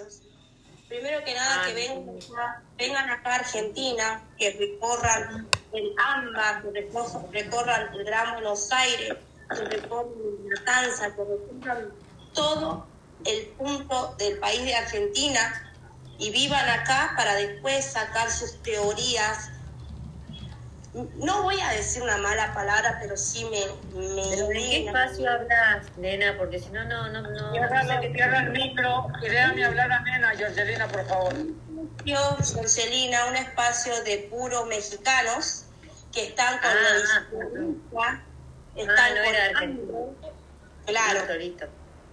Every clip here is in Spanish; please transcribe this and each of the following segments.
espacios. Primero que nada, que vengan acá, vengan acá a Argentina, que recorran el AMBA, que recorran el Gran Buenos Aires, que recorran Matanza, que recorran todo el punto del país de Argentina y vivan acá para después sacar sus teorías no voy a decir una mala palabra, pero sí me... me ¿Pero ¿De qué espacio hablas, nena? Porque si no, no, no... no cierra, que cierra el micro y déjame hablar a nena, Jorgelina, por favor. Yo, Jorgelina, un espacio de puros mexicanos que están con ah, ah, están ah, no era argentino. Claro.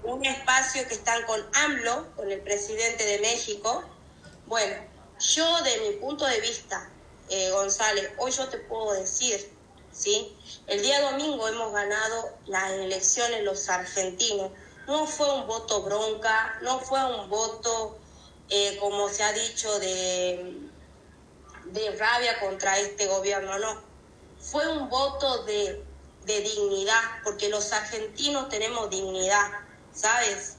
Un espacio que están con AMLO, con el presidente de México. Bueno, yo de mi punto de vista, eh, González, hoy yo te puedo decir, ¿sí? El día domingo hemos ganado las elecciones los argentinos. No fue un voto bronca, no fue un voto, eh, como se ha dicho, de, de rabia contra este gobierno, no. Fue un voto de, de dignidad, porque los argentinos tenemos dignidad, ¿sabes?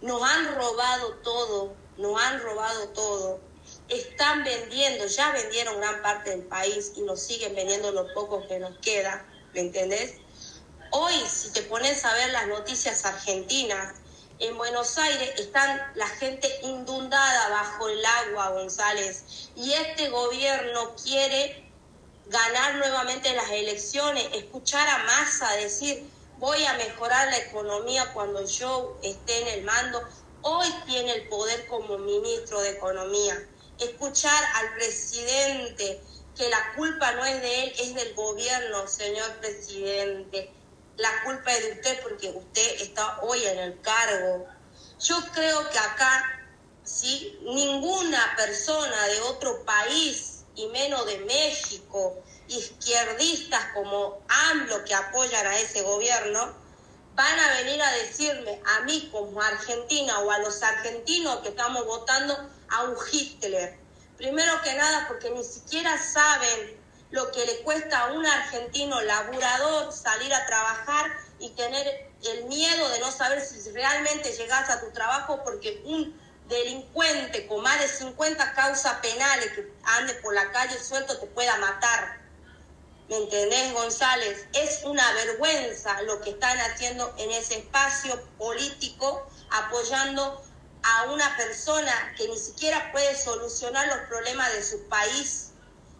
Nos han robado todo, nos han robado todo están vendiendo, ya vendieron gran parte del país y nos siguen vendiendo lo poco que nos queda, ¿me entendés? Hoy, si te pones a ver las noticias argentinas, en Buenos Aires están la gente inundada bajo el agua, González, y este gobierno quiere ganar nuevamente las elecciones, escuchar a Massa decir, voy a mejorar la economía cuando yo esté en el mando. Hoy tiene el poder como ministro de Economía escuchar al presidente que la culpa no es de él, es del gobierno, señor presidente. La culpa es de usted porque usted está hoy en el cargo. Yo creo que acá, ¿sí? ninguna persona de otro país, y menos de México, izquierdistas como AMLO que apoyan a ese gobierno, van a venir a decirme a mí como argentina o a los argentinos que estamos votando a un Hitler. Primero que nada porque ni siquiera saben lo que le cuesta a un argentino laburador salir a trabajar y tener el miedo de no saber si realmente llegas a tu trabajo porque un delincuente con más de 50 causas penales que ande por la calle suelto te pueda matar. ¿Me entendés, González? Es una vergüenza lo que están haciendo en ese espacio político, apoyando a una persona que ni siquiera puede solucionar los problemas de su país.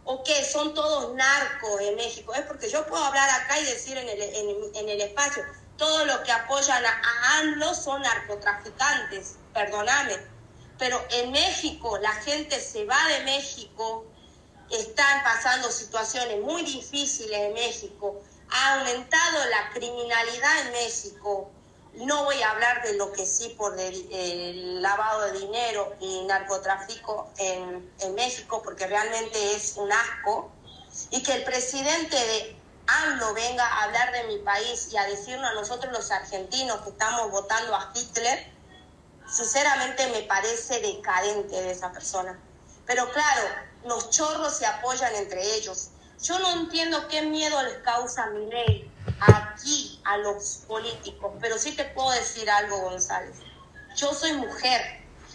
¿O qué? Son todos narcos en México. Es porque yo puedo hablar acá y decir en el, en, el espacio, todos los que apoyan a, a ANLO son narcotraficantes, perdóname. Pero en México la gente se va de México están pasando situaciones muy difíciles en México, ha aumentado la criminalidad en México. No voy a hablar de lo que sí por el, lavado de dinero y narcotráfico en, en México, porque realmente es un asco. Y que el presidente de AMLO venga a hablar de mi país y a decirnos a nosotros los argentinos que estamos votando a Hitler, sinceramente me parece decadente de esa persona. Pero claro, los chorros se apoyan entre ellos. Yo no entiendo qué miedo les causa mi ley aquí a los políticos, pero sí te puedo decir algo, González. Yo soy mujer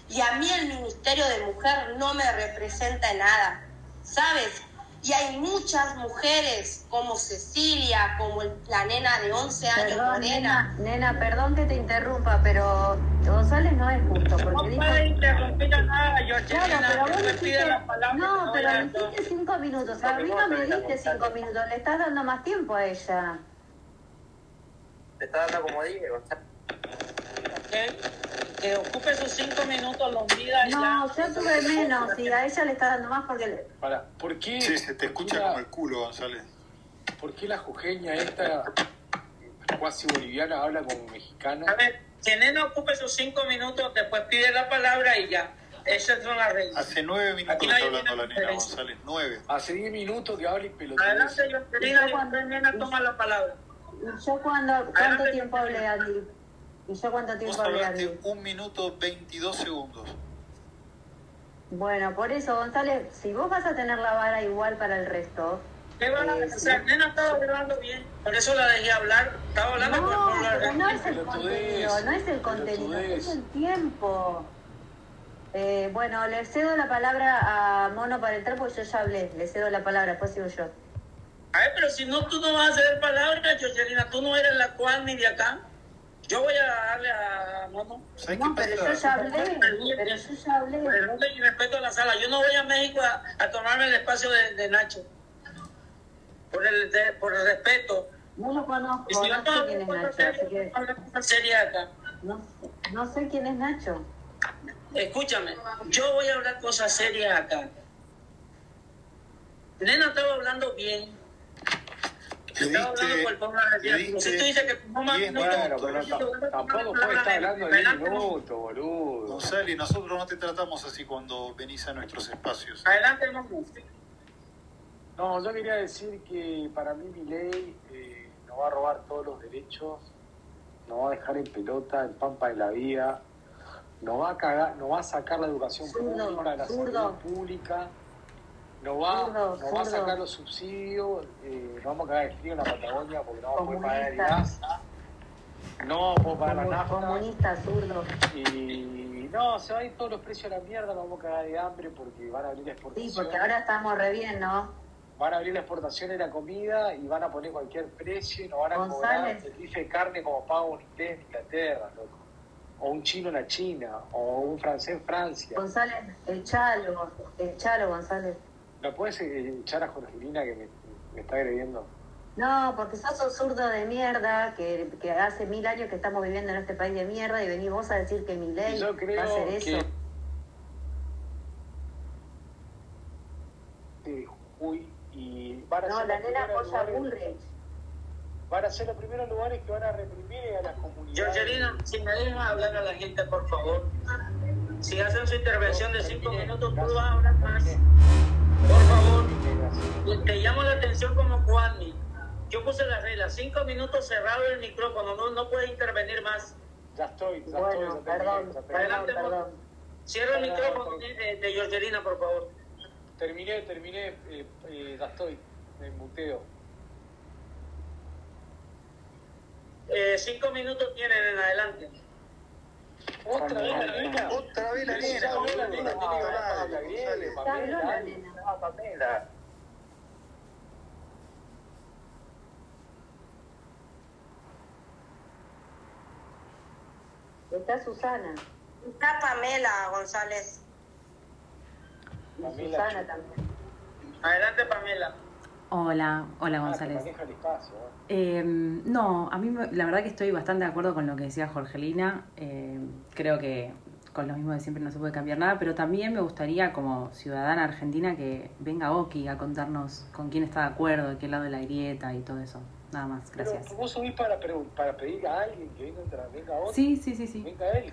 y a mí el Ministerio de Mujer no me representa en nada, ¿sabes? Y hay muchas mujeres como Cecilia, como la nena de 11 años, perdón, Nena, nena, perdón que te interrumpa, pero González no es justo. Porque no dijo... puede interrumpir a nada, claro, pero vos dijiste... la palabra. No, pero dijiste cinco minutos. A mí no me diste cinco minutos, le estás dando más tiempo a ella. Te está dando como dije, González. Que ocupe sus cinco minutos, los mida No, yo tuve menos y a ella le está dando más porque... Le... Para, ¿por qué? Sí, se te escucha como el culo, González. ¿Por qué la jujeña esta cuasi boliviana habla como mexicana? A ver, que Nena ocupe sus cinco minutos, después pide la palabra y ya. Esas son las reglas. Hace nueve minutos está hablando la nena González, nueve. Hace diez minutos que habla y pelotón. Adelante, yo te digo cuando Nena toma la palabra. ¿Yo cuando, cuánto tiempo hablé, Andy? ¿Y yo cuánto tiempo Vos hablaste un minuto 22 segundos. Bueno, por eso, González, si vos vas a tener la vara igual para el resto... ¿Qué van a hacer? Nena estaba hablando bien, por eso la dejé hablar. Estaba hablando no, por, pero no es el contenido, no es el contenido, es el tiempo. Eh, bueno, le cedo la palabra a Mono para entrar porque yo ya hablé. Le cedo la palabra, después sigo yo. A ver, pero si no, tú no vas a ceder palabra, Jocelina. Tú no eres la cual ni de acá. Yo voy a darle a Mono. No, pero yo ya hablé. Pero hablé. Pero y respeto a la sala. Yo no voy a México a, a tomarme el espacio de, de Nacho. Por el, de, por el respeto. No lo conozco, Y si no vamos sé quién es Nacho. Así que una serie acá. no, no sé quién es Nacho. Escúchame, yo voy a hablar cosas serias acá. Nena estaba hablando bien. Le Estaba hablando por diste, el pueblo de le Dios. Si tú diste dices que diez no, Bueno, pero tampoco puede estar hablando de 10 minutos, boludo. González, nosotros no te tratamos así cuando venís a nuestros espacios. Adelante, no No, yo quería decir que para mí mi ley eh, nos va a robar todos los derechos, nos va a dejar en pelota el pampa de la vida, nos va a cagar, nos va a sacar la educación pública, la salud pública, nos va, Zurdo, va a sacar los subsidios, eh, nos vamos a cagar el frío en la Patagonia porque no vamos a poder pagar el gas, no vamos a poder pagar la nafta. Comunista, zurdo. Y no, se van a ir todos los precios a la mierda, nos vamos a cagar de hambre porque van a abrir la Sí, exportación. porque ahora estamos re bien, ¿no? Van a abrir la exportación de la comida y van a poner cualquier precio y nos van a González. cobrar el bife de carne como paga un inglés en Inglaterra, loco. O un chino en la China, o un francés en Francia. González, el chalo, el chalo, González. ¿No puedes echar a Jorgelina que me, me está agrediendo? No, porque sos un zurdo de mierda, que, que hace mil años que estamos viviendo en este país de mierda y venís vos a decir que mi ley Y yo creo va a hacer eso. que de Jujuy y van a No, la nena apoya a Bullrich. van a ser los primeros lugares que van a reprimir a las comunidades. Georgelina, si me dejas hablar a la gente, por favor. Si hacen su intervención de cinco minutos, tú vas a hablar más. Por favor, te llamo la atención como Juanmi. Yo puse la regla, cinco minutos cerrado el micrófono, no, no puedes intervenir más. Ya estoy, ya Bueno, estoy. ya terminé, perdón, ya terminé. perdón, Adelante, perdón. Cierra el micrófono de, de Georgelina, por favor. Terminé, terminé, eh, eh, ya estoy, me muteo. Eh, cinco minutos tienen en adelante. ¿Otra vez la nena? Otra vez la nena, ya habló la nena, Pamela. Está Susana. Está Pamela González. Y Susana también. Adelante, Pamela. Hola, hola Ah, González. el espacio, ¿eh? Eh, no, a mí la verdad que estoy bastante de acuerdo con lo que decía Jorgelina. Eh, creo que con lo mismo de siempre no se puede cambiar nada, pero también me gustaría como ciudadana argentina que venga Oki a contarnos con quién está de acuerdo, de qué lado de la grieta y todo eso. Nada más, gracias. Pero vos subís para, pre- para pedir a alguien que venga, otra- venga otro, Sí, sí, sí, sí. venga él.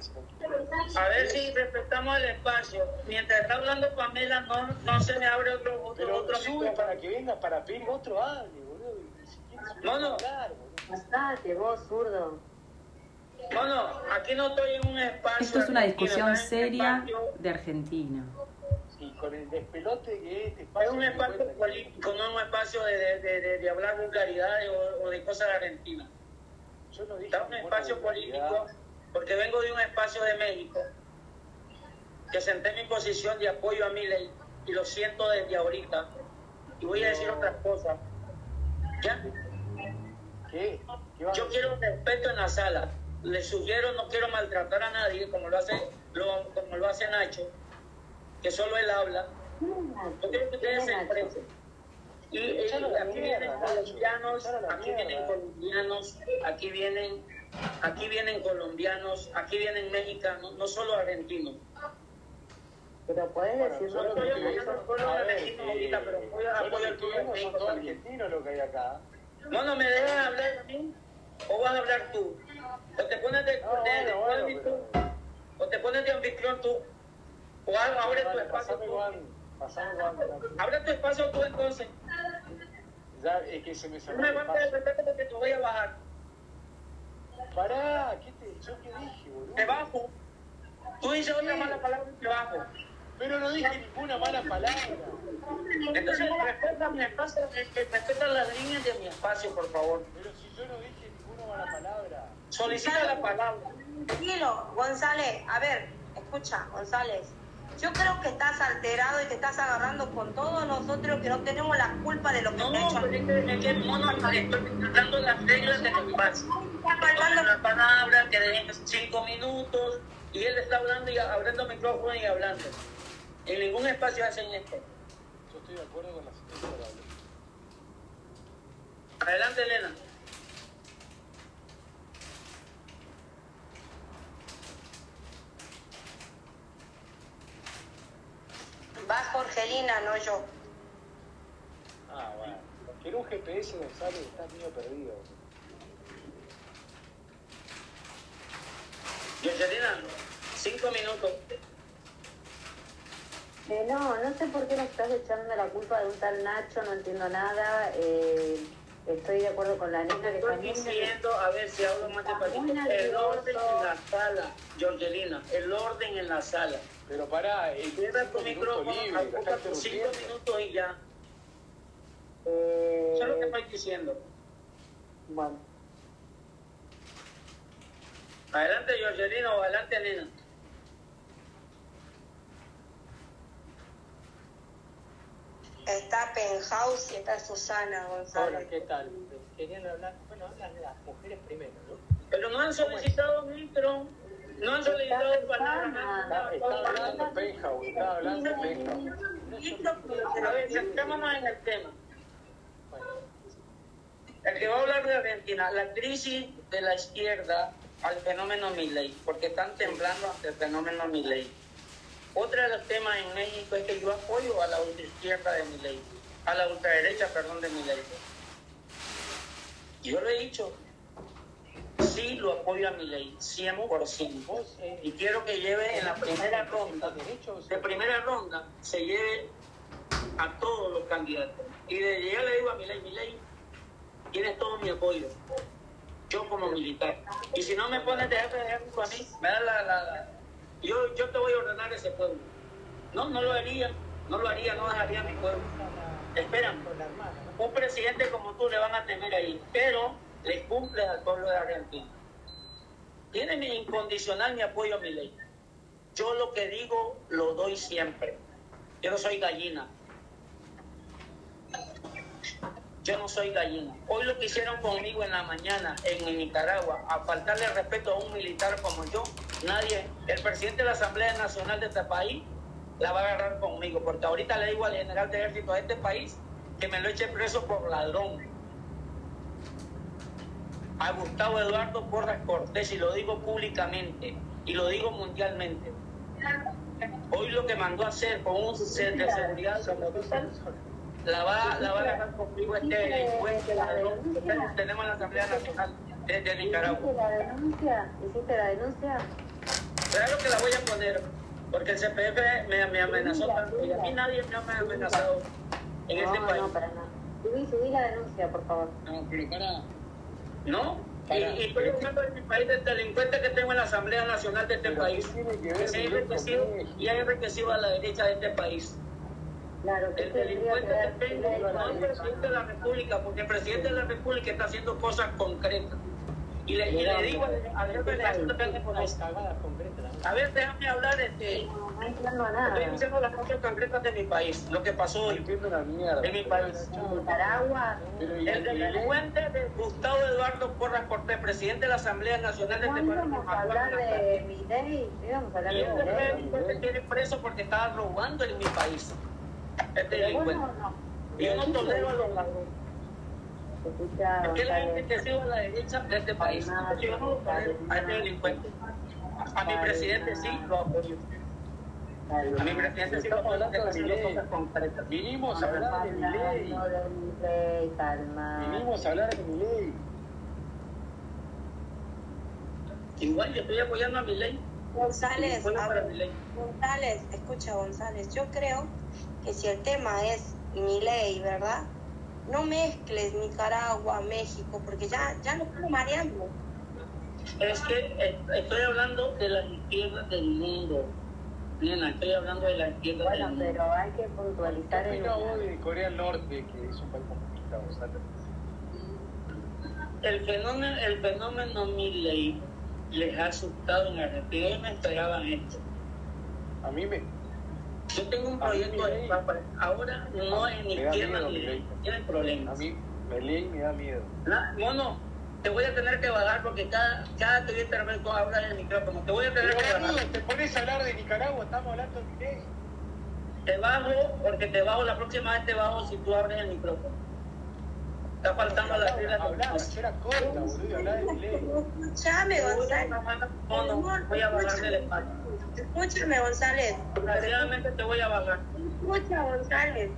A ver si respetamos el espacio. Mientras está hablando Pamela, no, no se me abre otro, otro, Pero otro sube micrófono. para que venga, para pedir otro hable, boludo. Si quiere, se No, puede no. hablar, boludo. Pasate vos, zurdo. No, no, aquí no estoy en un espacio. Esto es una discusión seria de Argentina. Con el despelote que es este Es espacio. un que espacio político, no un espacio de, de, de, hablar vulgaridades o, o de cosas de Argentina. Yo no dije Está un espacio político, porque vengo de un espacio de México, que senté mi posición de apoyo a mi ley, y lo siento desde ahorita. Y voy a decir otras cosas. ¿Ya? ¿Qué? ¿Qué va a Yo quiero respeto en la sala. Le sugiero, no quiero maltratar a nadie, como lo hace, lo- como lo hace Nacho, que solo él habla. Yo quiero que ustedes se expresen. Y eh, aquí vienen colombianos, aquí vienen colombianos, aquí vienen, aquí vienen colombianos, aquí vienen mexicanos, no solo argentinos. Pero Bueno, estoy apoyando pueblo argentino ahorita, eh, pero voy a apoyar al pueblo argentino lo que hay acá. No, no me dejas hablar a mí, o vas a hablar tú. O te pones de, No, de- de bueno, bueno, árbitro, pero... o te pones de anfitrión tú, o a- abre tu espacio pasame. Juan, Juan. Abre tu espacio tú entonces. Ya, es que se me No cerró me el falta de espacio. respeto porque te voy a bajar. Pará, ¿qué te, ¿yo qué dije, boludo? Te bajo. Tú dices otra mala palabra y te bajo. Pero no dije ninguna mala palabra. Entonces respeta mi espacio, respeta las líneas de mi espacio, por favor. Pero si yo no dije ninguna mala palabra. Solicita la palabra. Tranquilo, González. A ver, escucha, González. Yo creo que estás alterado y te estás agarrando con todos nosotros que no tenemos la culpa de lo que No, te ha hecho. es que, el dando las reglas de los pasos. Faltando la palabra, que dejen cinco minutos, y él está hablando y abriendo micrófono y hablando. En ningún espacio hacen esto. Yo estoy de acuerdo con la. Adelante, Elena. Va Jorgelina, no yo. Ah, bueno. Que en un GPS, González, está medio perdido. Yoselina, cinco minutos. Eh, no, no sé por qué le estás echando la culpa de un tal Nacho, no entiendo nada. Eh, estoy de acuerdo con la nena que Estoy también... diciendo, a ver si hablo más despacito, el orden en la sala, Georgelina, el orden en la sala. Pero pará, el Cierra tu cinco minutos micrófono, ocupa tus cinco minutos y ya. Eh, Eso es lo que estoy diciendo. bueno, Adelante, Georgelina, o adelante, Nina. Está Penthouse y está Susana González. ¿qué tal? Querían hablar, bueno, hablan de las mujeres primero, ¿no? Pero no han solicitado micro, no han solicitado palabras. Está, está hablando Penthouse, está hablando Penthouse. A ver, centrémonos en el tema. El que va a hablar de Argentina, la crisis de la izquierda al fenómeno Milley, porque están temblando ante el fenómeno Milley. Otro de los temas en México es que yo apoyo a la ultraizquierda de Milley, a la ultraderecha, perdón, de Milley. Yo lo he dicho, sí lo apoyo a Milley, 100%. Vos, eh, Y quiero que lleve en la primera ronda, de primera ronda, se lleve a todos los candidatos. Y de ya le digo a Milei, Milei, tienes todo mi apoyo. Yo como militar. Y si no me pones de jefe de a mí, me da la, la, Yo, yo te voy a ordenar ese pueblo. No, no lo haría. No lo haría, no dejaría mi pueblo. Esperan. Un presidente como tú le van a temer ahí, pero le cumple al pueblo de Argentina. Tiene mi incondicional mi apoyo a mi ley. Yo lo que digo lo doy siempre. Yo no soy gallina. Yo no soy gallina. Hoy lo que hicieron conmigo en la mañana en Nicaragua, a faltarle respeto a un militar como yo, nadie, el presidente de la Asamblea Nacional de este país, la va a agarrar conmigo, porque ahorita le digo al general de ejército de este país que me lo eche preso por ladrón. A Gustavo Eduardo Porras Cortés, y lo digo públicamente, y lo digo mundialmente. Hoy lo que mandó a hacer con un set de seguridad la va, la va a agarrar conmigo este delincuente tenemos en la Asamblea Nacional de, de Nicaragua. ¿Hiciste la denuncia? ¿Hiciste la denuncia? Claro que la voy a poner, porque el CPF me, me amenazó tanto y a mí nadie me ha amenazado en este país. no, para nada. Subí, subí la denuncia, por favor. No, pero para. ¿No? Y, Para. y estoy hablando de mi país, del delincuente que tengo en la Asamblea Nacional de este país, ¿qué tiene que ver se enriquecido y ha enriquecido a la derecha de este país. Claro, El delincuente que tengo no es el- presidente de la República, porque el presidente de la República está haciendo cosas concretas. Y le, y le digo al jefe del ejército que a ver, déjame hablar, este, No entiendo nada. estoy diciendo las cosas concretas de mi país, lo que pasó en mi país. Nicaragua. El delincuente de Gustavo Eduardo Porras Cortés, presidente de la Asamblea Nacional de este ¿Cuándo país, íbamos nos a hablar la de Milei? Íbamos a hablar Y de este delincuente tiene preso porque estaba robando en mi país. Este delincuente. yo no tolero a los ladrones. Escucha, Porque él ha González. enriquecido a la derecha de este país. Yo no tolero a este delincuente. A mi presidente sí lo apoyo. A mi presidente sí lo apoyo. Vinimos a hablar de Milei, calma. Vinimos a hablar de Milei. Igual yo estoy apoyando a mi ley. González, a mi ley. González, escucha González, yo creo que si el tema es mi ley, ¿verdad? No mezcles Nicaragua, México, porque ya, ya nos estamos mareando. Es que eh, estoy hablando de las izquierdas del mundo. Nena, estoy hablando de las izquierdas Bueno, del mundo. pero hay que puntualizar ¿Qué en opina vos de Corea del Norte, que es un país Gonzalo? El fenómeno, el fenómeno Milley les ha asustado en Argentina. Ellos no esperaban esto. A mí me, Yo tengo un A proyecto papa. Ahora no es ni Me da izquierda ni derecha. Tiene A problemas. mí, Milei me da miedo. Na- Mono, te voy a tener que bajar porque cada, cada que intervengo habla en el micrófono. Te voy a tener Pero que bajar. te pones a hablar de Nicaragua, estamos hablando de Milei. Te bajo porque te bajo la próxima vez te bajo si tú abres el micrófono. Está faltando la regla de Hablaba, yo era corta, boludo, y hablaba de Milei. Escúchame, González. Mono, voy a bajar del espacio. Escúchame, González. Desgraciadamente te voy a bajar. Escucha, González.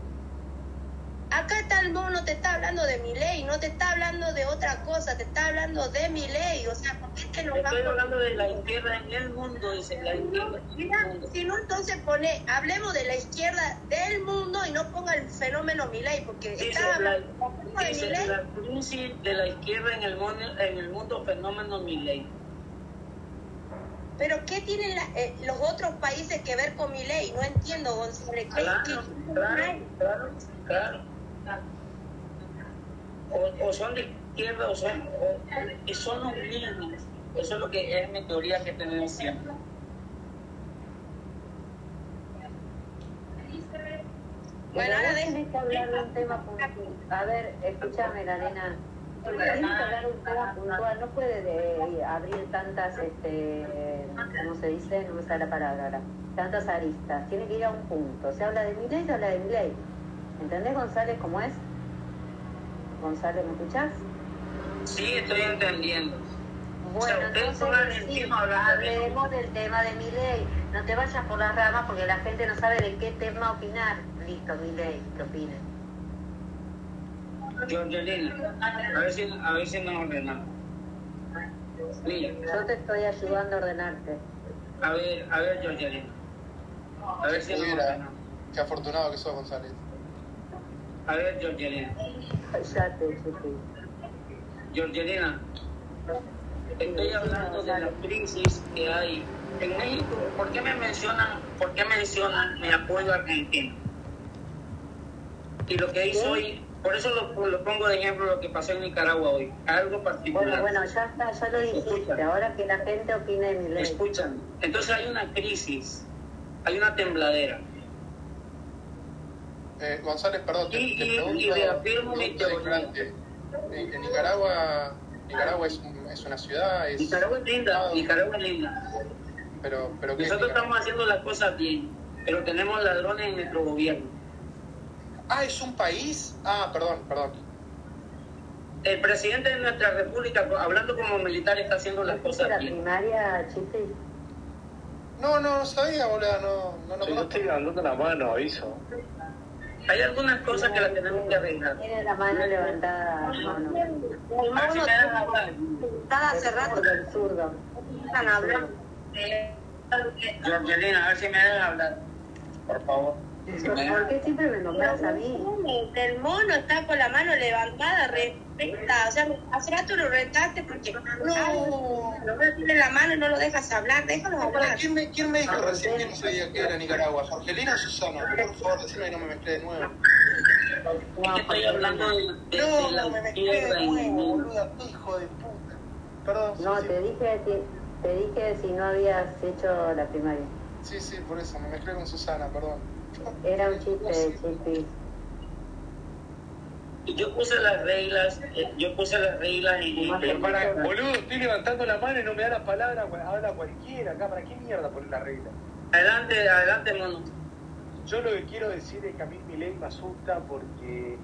Acá está el mono, te está hablando de mi ley, no te está hablando de otra cosa, te está hablando de mi ley. O sea, ¿por qué te lo Estoy hablando de la izquierda en el mundo, dice la izquierda Mira, si no, entonces pone, hablemos de la izquierda del mundo y no ponga el fenómeno Milei, porque Dice está la, hablando de dice Milei. la crisis de la izquierda en el mundo, en el mundo fenómeno Milei. Pero ¿qué tienen la- eh, los otros países que ver con Milei? No entiendo, González. ¿Qué- Claro, qué- claro, claro, claro. O, o son de izquierda o son, o, y son los mismos. Eso es lo que es mi teoría que tenemos siempre. Bueno, ahora tenés que hablar de un tema puntual. A ver, escúchame, Lorena. Tienes que hablar de un tema puntual. No puede de- abrir tantas, este, ¿cómo se dice? No me sale la palabra ahora. Tantas aristas. Tiene que ir a un punto. Se habla de mi ley, se habla de mi ley. ¿Entendés, González, cómo es? González, ¿me escuchás? Sí, estoy entendiendo. O sea, Bueno, ustedes son entonces sí, hablemos del tema de mi ley. No te vayas por las ramas porque la gente no sabe de qué tema opinar. Listo, mi ley, que opine. Georgelina, a ver si, a ver si nos ordenamos. Mira, Yo te estoy ayudando a ordenarte. a ver, a ver, Georgelina. A ver si nos ordenamos. qué afortunado que sos, González. A ver, Georgelina. Georgelina, estoy hablando de la crisis que hay en México. ¿Por qué me mencionan, por qué mencionan mi apoyo a Argentina? Y lo que hizo hoy, por eso lo, lo pongo de ejemplo lo que pasó en Nicaragua hoy, algo particular. Bueno, bueno, ya está, ya lo dijiste. Ahora que la gente opine de mi ley. Escuchan, entonces hay una crisis, hay una tembladera. Eh, González, perdón, te, Y- te y- pregunto, teoría. ignorante. En, en Nicaragua, Nicaragua es, un- es una ciudad, es... Nicaragua es linda, Ah, Nicaragua es linda. Pero, pero ¿qué es Nosotros estamos haciendo las cosas bien, pero tenemos ladrones en nuestro gobierno. Ah, es un país. Ah, perdón, perdón. El presidente de nuestra república, hablando como militar, está haciendo las ¿Fuiste cosas la bien. primaria, Chipi? No, no, no sabía, boludo, no, no, no Si estoy dando la mano, aviso. Hay algunas cosas que las tenemos que arreglar. Tiene la mano levantada, no, no. El A ver si mono me dejan hablar. está hace rato Zurdo, el zurdo. están hablando. Georgelina, a ver si me dejan hablar. Por favor. ¿Por qué siempre me nombras a mí? El mono está con la mano levantada, respeta. O sea, hace rato lo retaste porque no, no tiene la mano y no lo dejas hablar. Déjalo hablar. ¿quién, me, ¿Quién me dijo recién que no sabía que era Nicaragua? ¿Jorgelina o Susana? Por favor, decime que no me mezclé de nuevo. Estoy hablando de, de- de No, me mezclé de nuevo, boluda, hijo de puta. Perdón, No, sí, te sí. dije, te, te dije si no habías hecho la primaria. Sí, sí, por eso, me mezclé con Susana, perdón. Era un chiste, Chipi. Y Yo puse las reglas, eh, yo puse las reglas y, Pero para, boludo, estoy levantando la mano y no me da la palabra, habla cualquiera acá. ¿Para qué mierda poner la regla? adelante, adelante, mono. Yo lo que quiero decir es que a mí mi ley me asusta porque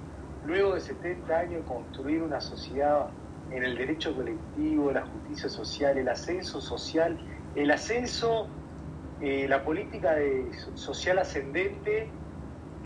luego de 70 años construir una sociedad en el derecho colectivo, la justicia social, el ascenso social, el ascenso, eh, la política social ascendente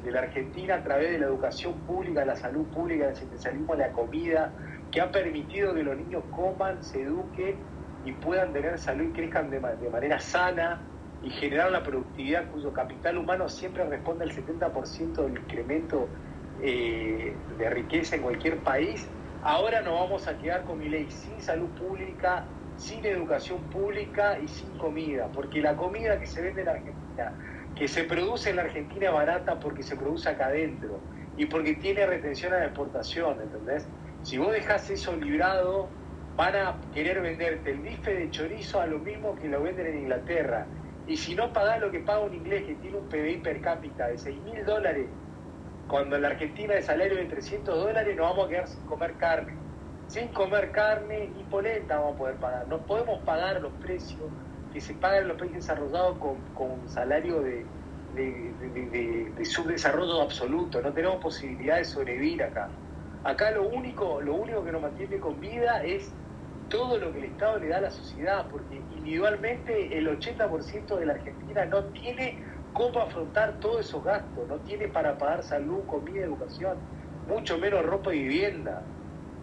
de la Argentina a través de la educación pública, la salud pública, el asistencialismo, la comida, que ha permitido que los niños coman, se eduquen y puedan tener salud y crezcan de, ma- de manera sana y generar la productividad cuyo capital humano siempre responde al 70% del incremento eh, de riqueza en cualquier país, ahora nos vamos a quedar con mi ley sin salud pública, sin educación pública y sin comida, porque la comida que se vende en Argentina, que se produce en la Argentina barata porque se produce acá adentro y porque tiene retención a la exportación, ¿entendés? Si vos dejás eso librado, van a querer venderte el bife de chorizo a lo mismo que lo venden en Inglaterra Y si no pagás lo que paga un inglés que tiene un PBI per cápita de 6 mil dólares, cuando en la Argentina el salario de 300 dólares, nos vamos a quedar sin comer carne. Sin comer carne y polenta vamos a poder pagar. No podemos pagar los precios que se pagan en los países desarrollados con, con salario de- de- de subdesarrollo absoluto. No tenemos posibilidad de sobrevivir acá. Acá lo único, lo único que nos mantiene con vida es todo lo que el Estado le da a la sociedad, porque individualmente el 80% de la Argentina no tiene cómo afrontar todos esos gastos, no tiene para pagar salud, comida, educación, mucho menos ropa y vivienda.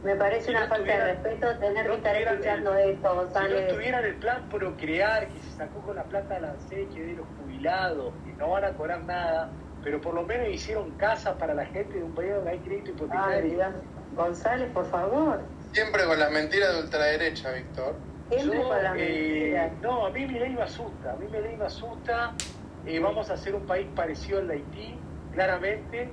Me parece Si una no falta de respeto tener no que estar escuchando el- esto, Si no tuvieran el plan procrear que se sacó con la plata de la que de los jubilados, que no van a cobrar nada, pero por lo menos hicieron casas para la gente de un país donde hay crédito Ay, hipotecario. Dios. González, por favor. Siempre con las mentiras de ultraderecha, Víctor. Siempre Yo, con las eh, mentiras. no, a mí mi ley me asusta, a mí mi ley me asusta. Eh, vamos a hacer un país parecido al de Haití, claramente,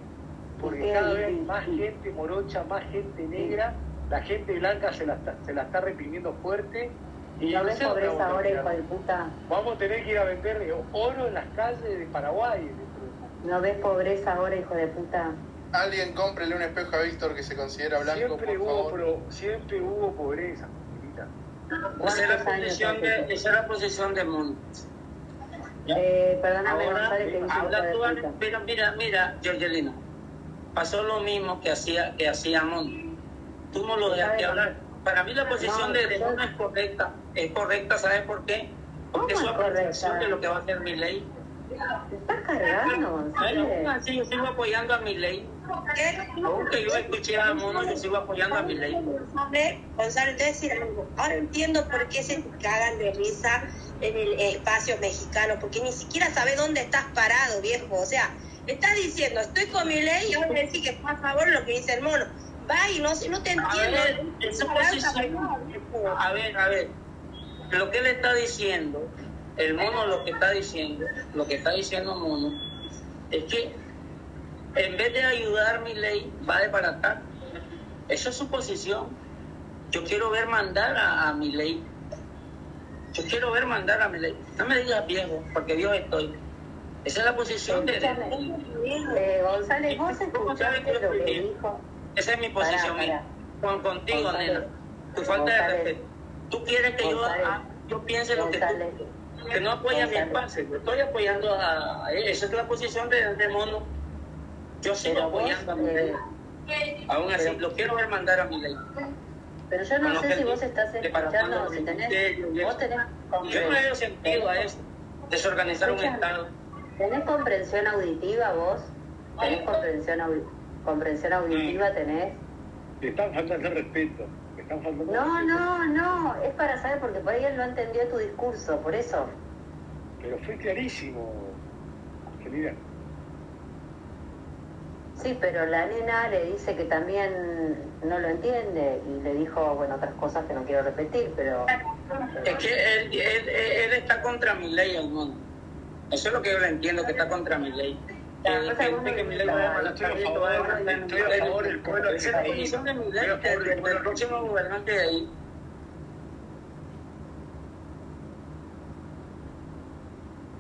porque cada vez más gente morocha, más gente negra, la gente blanca se la está, se la está reprimiendo fuerte. Y ¿No no ves sé pobreza vamos a ahora, hijo de puta? Vamos a tener que ir a vender eh, oro en las calles de Paraguay. dentro de poco. ¿No ves pobreza ahora, hijo de puta? Alguien cómprele un espejo a Víctor que se considera blanco, Siempre por hubo, favor. pro- siempre hubo pobreza. Esa es la ¿Cuántos años posición hace? de, esa es la posición de Mundo. Eh, perdóname, Ahora, González, que dice hijo habla tú, mira, mira, mira, Georgelina. Pasó lo mismo que hacía, que hacía. Tú no lo dejaste hablar. Para mí la posición de, de es correcta. Es correcta, ¿sabes por qué? Porque es ¿Cómo su es apreciación de lo que va a hacer mi ley. Te estás cargando, González. así yo sigo apoyando a mi ley. Aunque yo escuché a Mono, yo sigo apoyando a mi ley. González, te decir algo. Ahora entiendo por qué se te cagan de risa en el espacio mexicano, porque ni siquiera sabes dónde estás parado, viejo. O sea, estás diciendo, estoy con mi ley y ahora me decís que está a favor de lo que dice el mono. Va y no, no te A ver, posición. A ver, a ver. Lo que él está diciendo, el mono lo que está diciendo, lo que está diciendo mono, es que en vez de ayudar mi ley, va a desbaratar. Eso es su posición. Yo quiero ver mandar a, a mi ley. Yo quiero ver mandar a mi ley. No me digas viejo, porque Dios estoy. Esa es la posición de. Eh. Esa es mi posición. Pará, contigo, González. nena. Tu falta de respeto. Tú quieres que yo, ah, yo piense lo que tú... Que no apoya mi espacio. Yo estoy apoyando a... a- Esa es la posición de, de Mono. Yo sigo Pero vos, apoyando a mi ley. eh, Aún así, lo quiero ver mandar a mi ley. pero yo no sé si vos estás escuchando, cuando si tenés, vos tenés Yo no veo sentido a eso. Desorganizar un. Estado. ¿Tenés comprensión auditiva vos? ¿Tenés comprensión, comprensión auditiva? ¿Tenés? Te están faltando el respeto. te están faltando el No, respeto. no, no, es para saber porque por ahí él no entendió tu discurso, por eso. Pero fue clarísimo, Angelina. Sí, pero la nena le dice que también no lo entiende y le dijo, bueno, otras cosas que no quiero repetir, pero... Es que él, él, él está contra mi ley, el mundo. Eso es lo que yo le entiendo, que está contra mi ley. Estoy a favor, del pueblo la de próximo gobernante de ahí.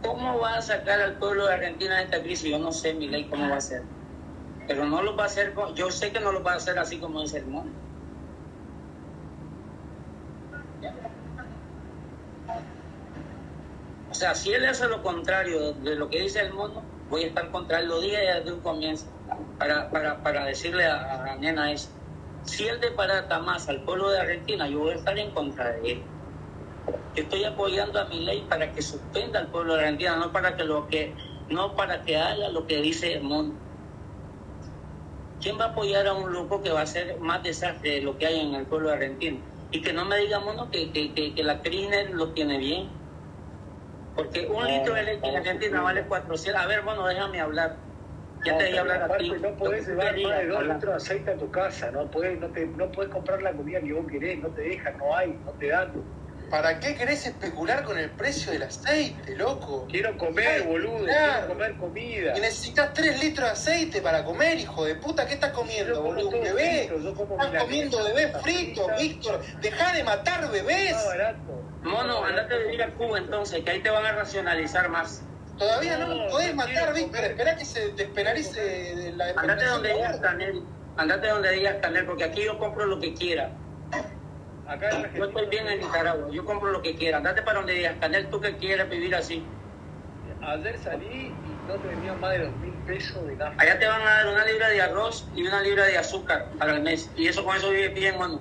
¿Cómo va a sacar al pueblo de Argentina de esta crisis? Yo no sé, mi ley, cómo va a ser. Pero no lo va a hacer, yo sé que no lo va a hacer así como dice el mundo. O sea, si él hace lo contrario de lo que dice el mundo, voy a estar contra él. Lo dije desde un comienzo para, para, para decirle a, la nena eso. Si él desbarata más al pueblo de Argentina, yo voy a estar en contra de él. Estoy apoyando a mi ley para que suspenda al pueblo de Argentina, no para que lo que no para que haga lo que dice el mundo. ¿Quién va a apoyar a un loco que va a hacer más desastre de lo que hay en el pueblo argentino? Y que no me diga mono que, que, que, la Criner lo tiene bien. Porque un litro de leche en no, Argentina vale 400. A ver, bueno, déjame hablar. Ya te dejé pero hablar a ti. No tú llevar más de dos litros de aceite a tu casa, no podés, no, te, no podés comprar la comida que vos querés, no te dejan, no hay, no te dan. ¿Para qué querés especular con el precio del aceite, loco? Quiero comer, Ay, boludo, claro. quiero comer comida. Y necesitas 3 litros de aceite para comer, hijo de puta. ¿Qué estás comiendo, boludo? ¿Un bebé? frito, yo como Estás comiendo bebés fritos. Víctor. Deja de matar bebés. Mono, andate a vivir a Cuba entonces, que ahí te van a racionalizar más. Todavía no me podés matar, Víctor. Espera que se despenalice de la Andate donde de digas. Canel. Andate donde digas Canel, porque aquí yo compro lo que quiera. Acá en Yo estoy bien en Nicaragua, yo compro lo que quiera. Andate para donde digas Canel, tú que quieres vivir así. ayer salí y no te venían más de dos mil pesos de nafta. Allá te van a dar una libra de arroz y una libra de azúcar para el mes. Y eso con eso vive bien, mano.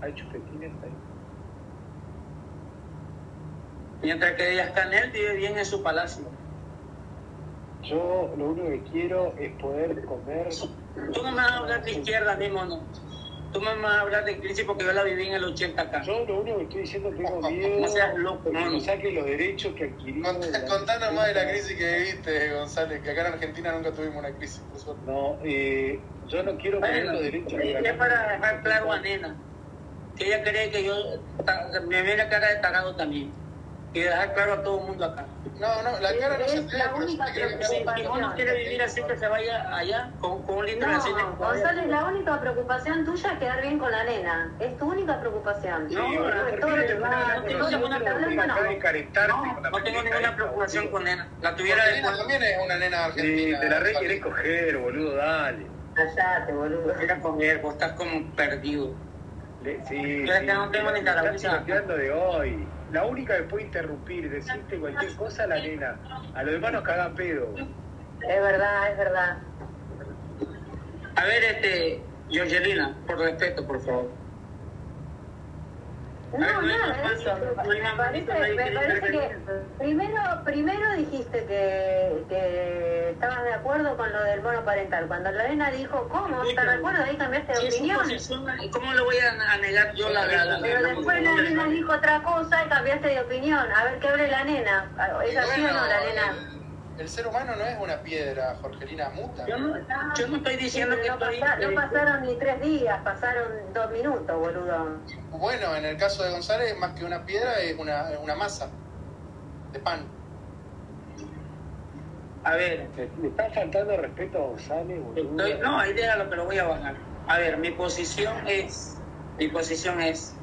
Hay chupetines ahí. Mientras que Díaz Canel vive bien en su palacio. Yo lo único que quiero es poder comer. Tú no me vas a hablar de izquierda mono. Tú me vas a hablar de crisis porque yo la viví en el 80 acá. Yo lo único que estoy diciendo tengo miedo No seas loco, de que me saquen los derechos que adquirí. Cont- Contanos más de la crisis que viviste, González, que acá en Argentina nunca tuvimos una crisis, por suerte. No, eh, yo no quiero poner Bueno, los derechos. es para dejar claro a Nena que ella cree que yo me ve la cara de tarado también. Y dejar claro a todo el mundo acá. No, no, la cara no se la única sí. Si preocupación. uno quiere vivir así, que se vaya allá con, con un lindo No, vecino. González, la única preocupación tuya es quedar bien con la nena. Es tu única preocupación. No, Sí, no, no no tengo ninguna de preocupación con Nena. La tuviera después. también es una nena argentina. te la re querés coger, boludo, dale. Callate, boludo. Con él, vos estás como perdido. Le- sí, Yo sí, no tengo ni calabaza. de hoy. La única que puede interrumpir, decirte cualquier cosa, la nena. A los demás nos cagan pedo. Es verdad, es verdad. A ver, este, Georgelina, por respeto, por favor. No, nada de eso. Me parece, me parece que primero, primero dijiste que, que estabas de acuerdo con lo del bono parental. Cuando la nena dijo, ¿cómo? ¿Estás de acuerdo? Ahí cambiaste de Sí, opinión. posición, ¿y ¿Cómo le voy a, negar yo la verdad? Pero después la nena dijo otra cosa y cambiaste de opinión. A ver qué hable la nena. ¿Es así o no la nena? El, ser humano no es una piedra, Jorgelina, muta. Yo no, yo no estoy Sí, diciendo que no, estoy... pasa- no pasaron ni tres días, pasaron dos minutos, boludo. Bueno, en el caso de González, más que una piedra, es una, masa de pan. A ver, Le le está faltando respeto a González, boludo. estoy, no, ahí déjalo, pero voy a bajar. A ver, mi posición es, mi posición es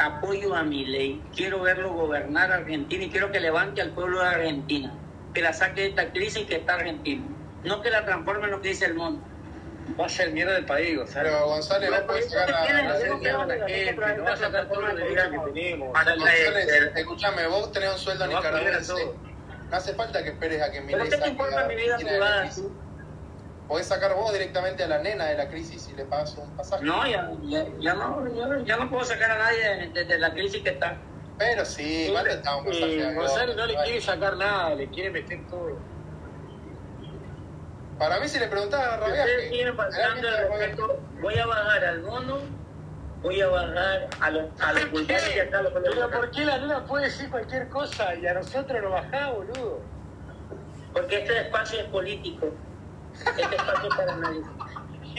apoyo a mi ley. Quiero verlo gobernar Argentina y quiero que levante al pueblo de Argentina, que la saque de esta crisis que está Argentina, no que la transforme en lo que dice el mundo. Va a ser mierda el país, González. Pero González, vos podés sacar a la gente, no va a sacar los derechos que tenemos. González, escúchame, vos tenés un sueldo nicaragüense. No hace falta que esperes a que mi ¿Pero ley qué te saque importa mi vida de privada? Podés sacar vos directamente a la nena de la crisis y le pagas un pasaje. No, ya, ya, ya no, ya, ya no puedo sacar a nadie de, de- de la crisis que está. Pero sí, igual un pasaje Eh, a González no le Vale. quiere sacar nada, le quiere meter todo. Para mí, si le preguntaba a Rabiaje, voy a bajar al mono, voy a bajar a los, a los vulgares y acá los Pero ¿por qué la nena puede decir cualquier cosa y a nosotros nos bajá, boludo? Porque este espacio es político. Este espacio es para nadie.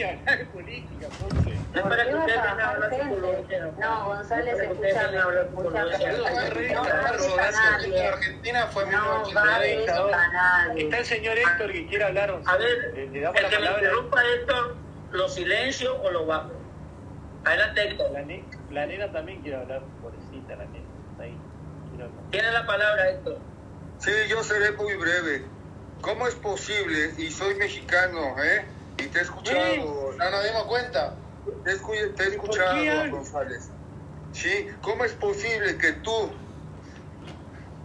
Y hablar de política. No es ¿Por para que ustedes política. No, González, Es para que ustedes escúchame, No Argentina fue No 1989. bajes a nadie. Está el señor Héctor que quiere hablar, A ver, Le, el que me interrumpa Héctor, lo silencio o lo bajo. Adelante Héctor. La, ne- la nena también quiere hablar, pobrecita la nena. Está ahí. Tiene la palabra Héctor. Sí, yo seré muy breve. ¿Cómo es posible? Y soy mexicano, ¿eh? Y te he escuchado, No nos dimos cuenta. te he, escu- te he ¿Y por escuchado? González. Sí, ¿cómo es posible que tú,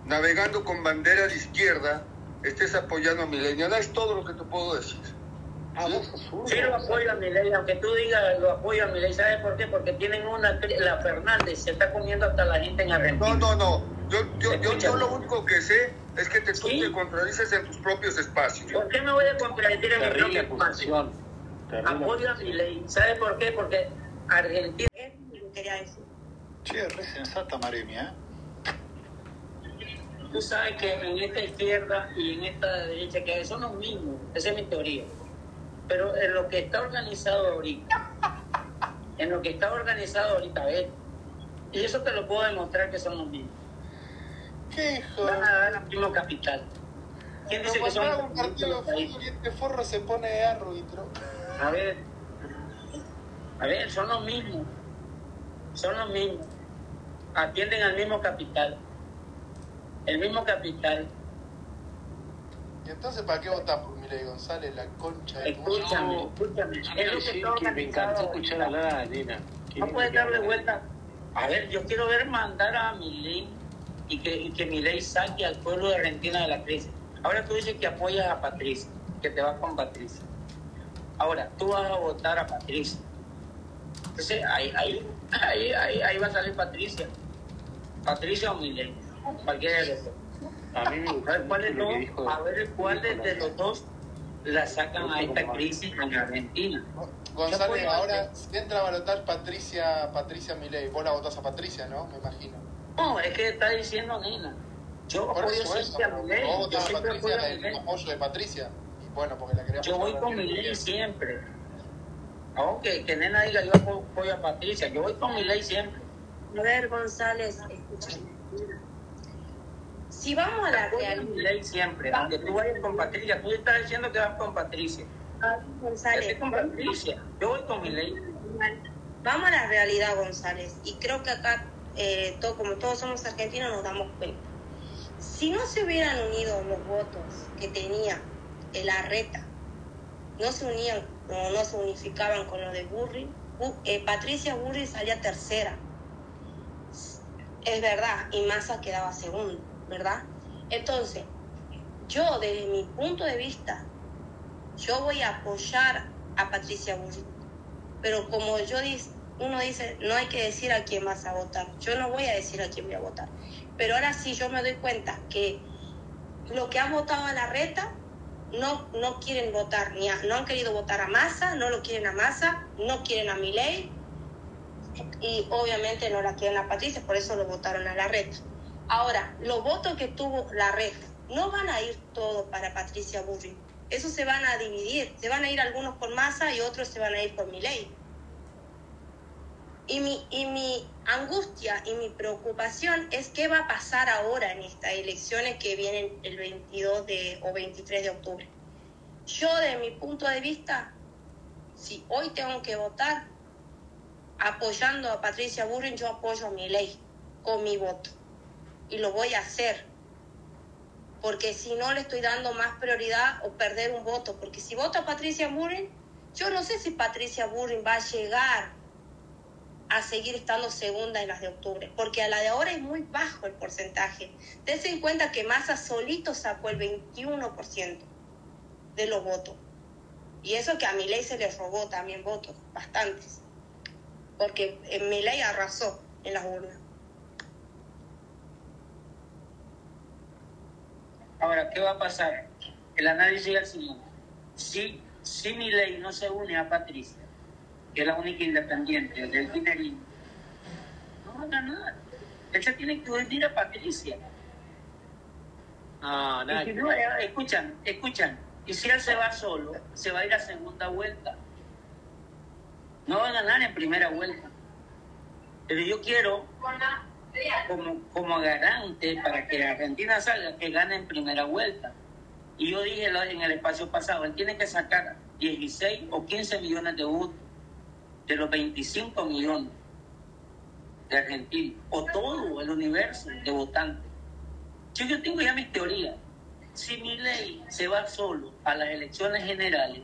navegando con bandera de izquierda, estés apoyando a Milenio? Es todo lo que te puedo decir. Ah, Sí lo apoyo a mi ley, aunque tú digas lo apoyo a mi ley, ¿sabes por qué? Porque tienen una, la Fernández se está comiendo hasta la gente en Argentina. No, no, no. Yo, yo, yo, yo lo único que sé es que te, tú Sí. te contradices en tus propios espacios. ¿Por qué me voy a contradecir en mi propio espacio? Apoyo a mi ley. ¿Sabes por qué? Porque Argentina... Es lo que quería decir. Che, re sensata, madre mía. Tú sabes que en esta izquierda y en esta derecha que hay son los mismos. Esa es mi teoría. Pero en lo que está organizado ahorita, en lo que está organizado ahorita, ¿ves? Y eso te lo puedo demostrar que son los mismos. ¿Qué hijo? Van a dar el mismo capital. ¿Quién dice que cuando son un partido de fútbol y este forro se pone de árbitro. A ver, a ver, son los mismos, son los mismos, atienden al mismo capital, el mismo capital. ¿Y entonces para qué votás por Milei González, la concha de tu Escúchame, escúchame, es lo que todo que me encantó escuchar hablar a Elena. No puedes darle vuelta. A ver, yo quiero ver mandar a Milei y que, y que Milei saque al pueblo de Argentina de la crisis. Ahora tú dices que apoyas a Patricia, que te vas con Patricia. Ahora, tú vas a votar a Patricia. Entonces, ahí, ahí, ahí, ahí, ahí va a salir Patricia. Patricia o Milei. Cualquiera de los dos. A mí me A gustó ver cuál, es lo dijo. a ver cuál de, los dos la sacan a esta crisis en Argentina. González, ahora si entra a balotar Patricia, Patricia Milei. Vos la votás a Patricia, ¿no? Me imagino. No, es que está diciendo Nina. Yo Por apoyo eso, eso. siempre a Milei. Vos Yo siempre apoyo Patricia, a el apoyo de Patricia. Y bueno, porque la quería Yo voy con Milei siempre. Aunque que Nena diga yo apoyo a Patricia, yo voy con Milei siempre. A ver, González, escúchame. Si vamos a la realidad, Milei siempre. Aunque tú vayas con Patricia, tú estás diciendo que vas con Patricia. González, con Patricia. Yo voy con Milei. vamos a la realidad, González. Y creo que acá, eh, todo, como todos somos argentinos, nos damos cuenta. Si no se hubieran unido los votos que tenía el Arreta, no se unían o no se unificaban con los de Burri, Bu- eh, Patricia Burri salía tercera. Es verdad, y Massa quedaba segundo, ¿verdad? Entonces, yo desde mi punto de vista, yo voy a apoyar a Patricia Burri. Pero como yo dis- uno dice, no hay que decir a quién vas a votar. Yo no voy a decir a quién voy a votar. Pero ahora sí yo me doy cuenta que lo que han votado a la reta no, no quieren votar, ni a- no han querido votar a Massa, no lo quieren a Massa, no quieren a Milei y obviamente no la quieren a Patricia, por eso lo votaron a la reta. Ahora, los votos que tuvo la reta no van a ir todos para Patricia Burri. Esos se van a dividir, se van a ir algunos con Massa y otros se van a ir por Milei. Y mi, y mi angustia y mi preocupación es qué va a pasar ahora en estas elecciones que vienen el 22 de, o 23 de octubre. Yo, de mi punto de vista, si hoy tengo que votar apoyando a Patricia Burrin, yo apoyo mi ley con mi voto. Y lo voy a hacer. Porque si no le estoy dando más prioridad o perder un voto. Porque si voto a Patricia Burrin, yo no sé si Patricia Burrin va a llegar a seguir estando segunda en las de octubre, porque a la de ahora es muy bajo el porcentaje. Dense en cuenta que Massa solito sacó el 21% de los votos. Y eso que a Milei se le robó también votos, bastantes. Porque en Milei arrasó en las urnas. Ahora, ¿qué va a pasar? El análisis es el siguiente. Si, si Milei no se une a Patricia, que es la única independiente del dinerín, no va a ganar. Él se tiene que unir a Patricia. No, nada Y si que no, ver. eh, escuchan, escuchan. Y si él se va solo, se va a ir a segunda vuelta. No va a ganar en primera vuelta. Pero yo quiero, como, como garante para que Argentina salga, que gane en primera vuelta. Y yo dije en el espacio pasado, él tiene que sacar 16 o 15 millones de votos de los 25 millones de argentinos, o todo el universo de votantes. Yo, yo tengo ya mis teorías. Si mi ley se va solo a las elecciones generales,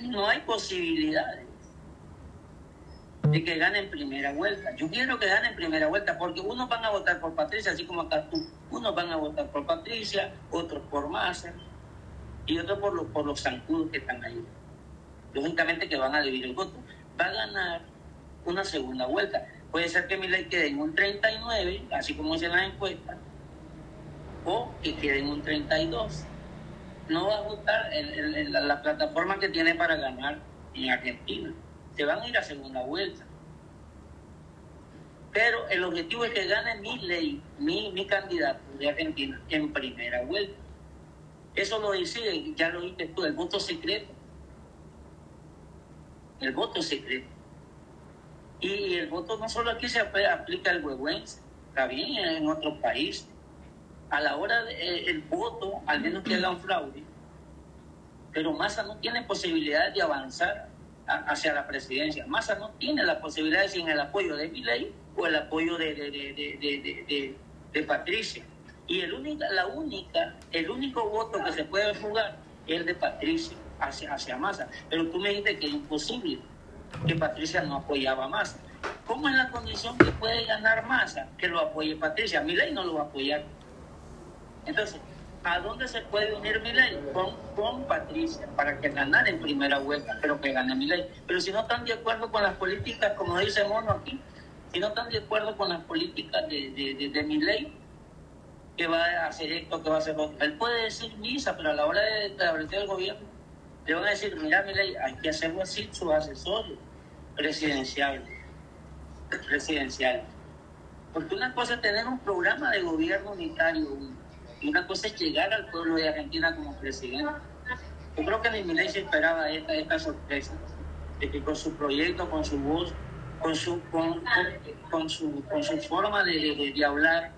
no hay posibilidades de que gane en primera vuelta. Yo quiero que gane en primera vuelta porque unos van a votar por Patricia, así como acá tú. Unos van a votar por Patricia, otros por Massa y otros por los, por los zancudos que están ahí. Lógicamente que van a dividir el voto. Va a ganar una segunda vuelta. Puede ser que mi ley quede en un 39, así como dicen las encuestas, o que quede en un 32. No va a votar la plataforma que tiene para ganar en Argentina. Se van a ir a segunda vuelta. Pero el objetivo es que gane mi ley, mi, mi candidato de Argentina en primera vuelta. Eso lo decide, ya lo dijiste tú, el voto secreto. El voto secreto. Y el voto no solo aquí se apl- aplica el huehuense, bien en otros países. a la hora del voto, al menos que haga un fraude, pero Massa no tiene posibilidad de avanzar hacia la presidencia. Massa no tiene la posibilidad de sin el apoyo de Milei o el apoyo de- de- de Patricia. Y el única, la única, el único voto que se puede jugar es el de Patricia hacia, hacia Massa. Pero tú me dijiste que es imposible, que Patricia no apoyaba a Massa. ¿Cómo es la condición que puede ganar Massa? Que lo apoye Patricia. Milei no lo va a apoyar. Entonces, ¿a dónde se puede unir Milei? Con, con Patricia, para que ganara en primera vuelta, pero que gane Milei. Pero si no están de acuerdo con las políticas, como dice Mono aquí, si no están de acuerdo con las políticas de, de, de, de Milei, que va a hacer esto, que va a hacer otro. Él puede decir misa, pero a la hora de establecer el gobierno, le van a decir, mira, Milei, hay que hacerlo así, sus asesores presidenciales. Presidenciales. Porque una cosa es tener un programa de gobierno unitario y una cosa es llegar al pueblo de Argentina como presidente. Yo creo que Milei se esperaba esta, esta sorpresa, de que con su proyecto, con su voz, con su, con, su, con su forma de, hablar,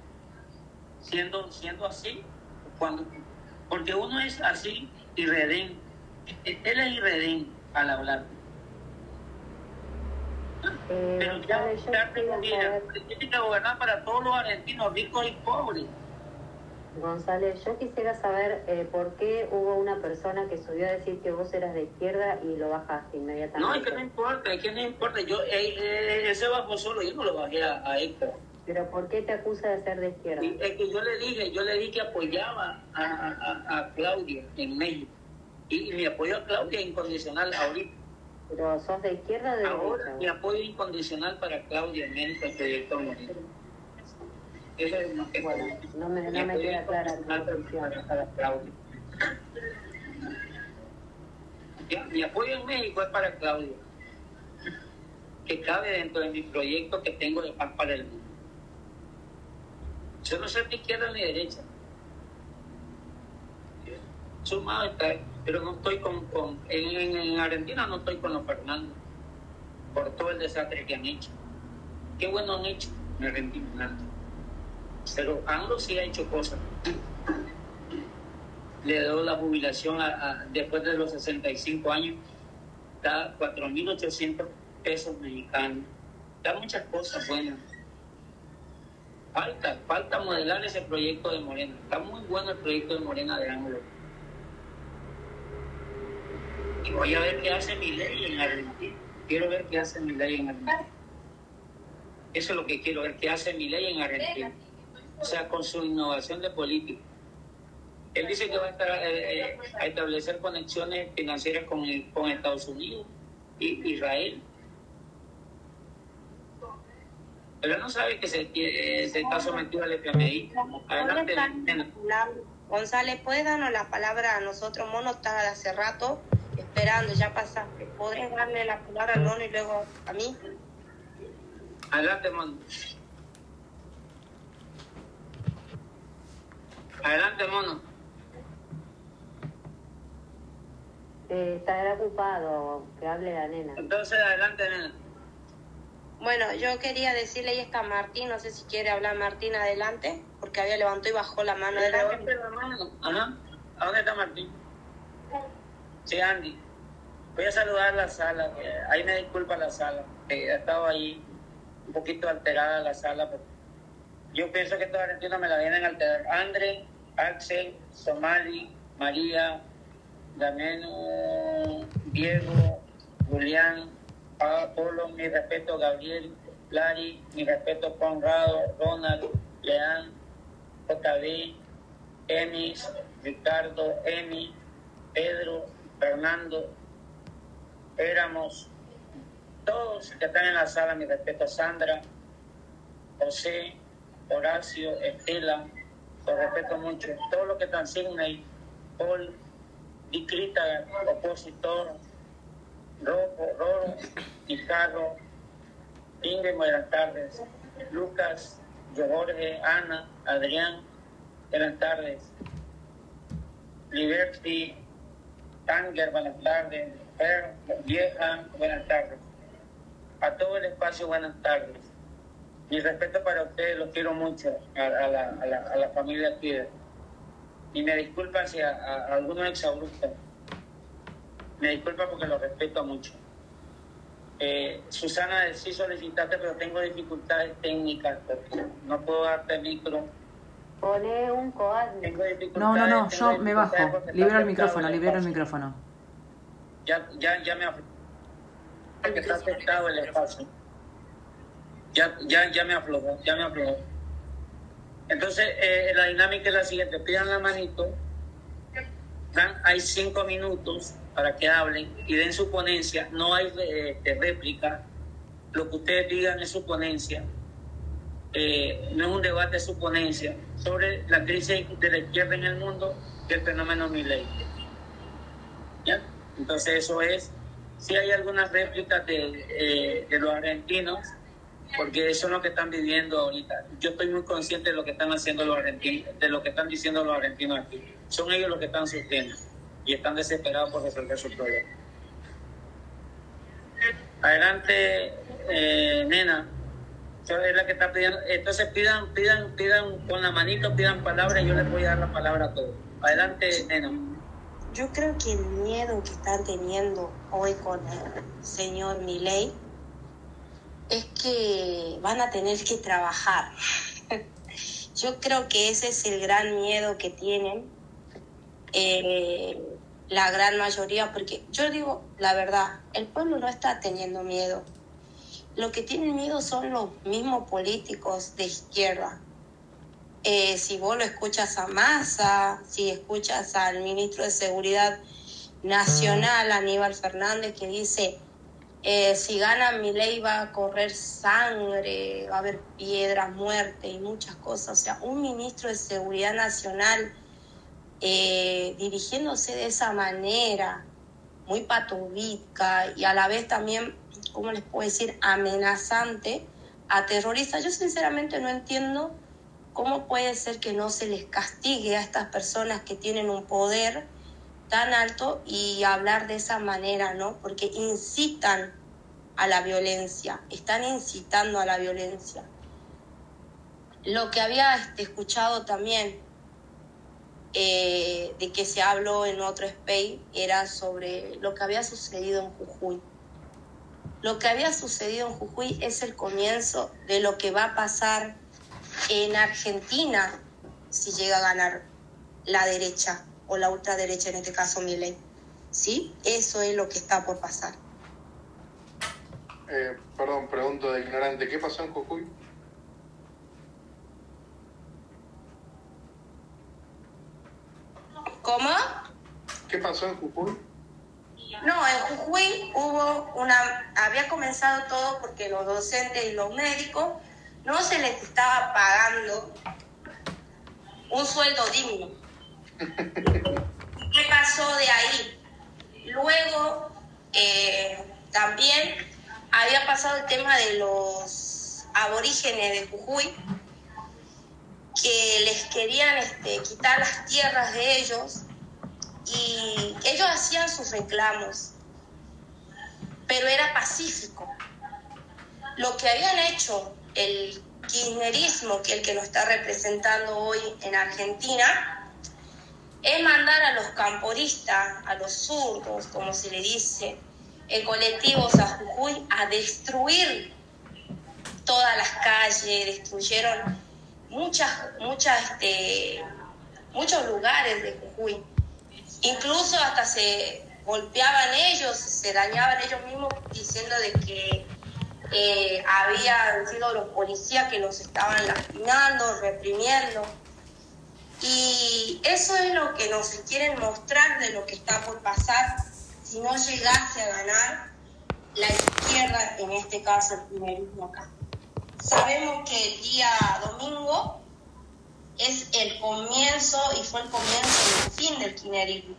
siendo, siendo así, cuando, porque uno es así irredén, él es irredén al hablar. Eh, Pero ya, ya saber- tiene que gobernar para todos los argentinos, ricos y pobres. González, yo quisiera saber eh, por qué hubo una persona que subió a decir que vos eras de izquierda y lo bajaste No, inmediatamente. es que no importa, es que no importa. Yo, eh, eh, ese bajó solo, yo no lo bajé a, a Héctor. Pero ¿por qué te acusa de ser de izquierda? Y es que yo le dije, yo le dije que apoyaba a, a- a Claudia en México. Y, y mi apoyo a Claudia es incondicional ahorita. Pero sos de izquierda o de Ahora mi derecha. apoyo incondicional para Claudia en México, el proyecto Moreno. Eso es más que Bueno, no me, Mi no me queda clara para- Claudia. Ya, Mi apoyo en México es para Claudia, que cabe dentro de mi proyecto que tengo de paz para el mundo. Yo no soy ni izquierda ni derecha. Sumado está, pero no estoy con, con en, en- en Argentina no estoy con los Fernando por todo el desastre que han hecho. Qué bueno han hecho en Argentina. Pero AMLO sí ha hecho cosas. Le dio la jubilación a, después de los 65 años, da 4.800 pesos mexicanos. Da muchas cosas buenas. Falta, falta modelar ese proyecto de Morena. Está muy bueno el proyecto de Morena de AMLO. Y voy a ver qué hace mi ley en Argentina. Quiero ver qué hace mi ley en Argentina. Eso es lo que quiero ver, qué hace mi ley en Argentina. O sea, con su innovación de política. Él dice que va a, estar, eh, eh, a establecer conexiones financieras con, con Estados Unidos y Israel. Pero no sabe que se, que se está sometido al FMI. Adelante. González, ¿puedes darnos la palabra a nosotros? Mono está hace rato esperando, ya pasaste. ¿Podrías darle la palabra al mono y luego a mí? Adelante, mono. Adelante, mono. Eh, estará ocupado, que hable la nena. Entonces, adelante, nena. Bueno, yo quería decirle, ahí está Martín, no sé si quiere hablar Martín adelante, porque había levantado y bajó la mano adelante. la mano. Ajá. ¿A dónde está Martín? Sí, Andy. Voy a saludar la sala. Ahí me disculpa la sala. que ha estado ahí un poquito alterada la sala. pero yo pienso que estos argentinos me la vienen a alterar. André, Axel, Somali, María, Dameno, Diego, Julián, Pablo, mi respeto, Gabriel, Lari, mi respeto, Conrado, Ronald, Leán, JB, Emis, Ricardo, Emi, Pedro, Fernando, éramos todos que están en la sala, mi respeto, Sandra, José, Horacio, Estela, los respeto mucho, todos los que están Sidney, Paul, Dicrita, opositor, Rojo, Roro, Ricardo, Inge, buenas tardes, Lucas, Jorge, Ana, Adrián, buenas tardes. Liberty, Tanger, buenas tardes. Fer, Vieja, buenas tardes. A todo el espacio, buenas tardes. Mi respeto para ustedes, los quiero mucho, a, la, a, la, a la familia Piedra. Y me disculpan si a, algunos exabruptos. Me disculpa porque los respeto mucho. Eh, Susana, sí solicitaste, pero tengo dificultades técnicas. No puedo darte micro. Pone un coadme. No, no, no, yo me bajo. Libero el micrófono, libero el micrófono. Ya, ya, ya me aflojó. Que está afectado el espacio. Ya, ya, ya me aflojó, ya me aflojó. Entonces, eh, la dinámica es la siguiente: pidan la manito, dan, hay cinco minutos para que hablen y den su ponencia. No hay eh, este, réplica. Lo que ustedes digan es su ponencia. Eh, no es un debate, es su ponencia sobre la crisis de la izquierda en el mundo y el fenómeno Milei. ¿Ya? Entonces eso es, si hay algunas réplicas de, eh, de los argentinos, porque eso es lo que están viviendo ahorita. Yo estoy muy consciente de lo que están haciendo los argentinos, de lo que están diciendo los argentinos aquí. Son ellos los que están sufriendo y están desesperados por resolver su problema. Adelante, eh, nena. Es la que está pidiendo. Entonces pidan, pidan, pidan con la manito, pidan palabras y yo les voy a dar la palabra a todos. Adelante, nena. Yo creo que el miedo que están teniendo hoy con el señor Milei es que van a tener que trabajar. Yo creo que ese es el gran miedo que tienen eh, la gran mayoría, porque yo digo la verdad, el pueblo no está teniendo miedo. Lo que tienen miedo son los mismos políticos de izquierda. Eh, si vos lo escuchas a Massa, si escuchas al ministro de Seguridad Nacional, Aníbal Fernández, que dice, eh, si gana mi ley va a correr sangre, va a haber piedras, muerte y muchas cosas. O sea, un ministro de Seguridad Nacional eh, dirigiéndose de esa manera, muy patobítica y a la vez también, ¿cómo les puedo decir?, amenazante a terroristas. Yo sinceramente no entiendo cómo puede ser que no se les castigue a estas personas que tienen un poder tan alto y hablar de esa manera, ¿no? Porque incitan a la violencia, están incitando a la violencia. Lo que había este, escuchado también eh, de que se habló en otro space era sobre lo que había sucedido en Jujuy. Lo que había sucedido en Jujuy es el comienzo de lo que va a pasar en Argentina si llega a ganar la derecha o la ultraderecha, en este caso Milei. ¿Sí? Eso es lo que está por pasar. Eh, perdón, pregunto de ignorante, ¿qué pasó en Jujuy? ¿Cómo? ¿Qué pasó en Jujuy? No, en Jujuy hubo una, había comenzado todo porque los docentes y los médicos no se les estaba pagando un sueldo digno. ¿Qué pasó de ahí? Luego eh, también había pasado el tema de los aborígenes de Jujuy, que les querían este, quitar las tierras de ellos y ellos hacían sus reclamos, pero era pacífico. Lo que habían hecho el kirchnerismo, que es el que nos está representando hoy en Argentina, es mandar a los camporistas, a los zurdos, como se le dice, en colectivos a Jujuy, a destruir todas las calles, destruyeron muchas, muchas, este, muchos lugares de Jujuy. Incluso hasta se golpeaban ellos, se dañaban ellos mismos diciendo de que eh, habían sido los policías que los estaban lastimando, reprimiendo. Y eso es lo que nos quieren mostrar de lo que está por pasar si no llegase a ganar la izquierda, en este caso el primerismo acá. Sabemos que el día domingo es el comienzo y fue el comienzo del fin del kirchnerismo.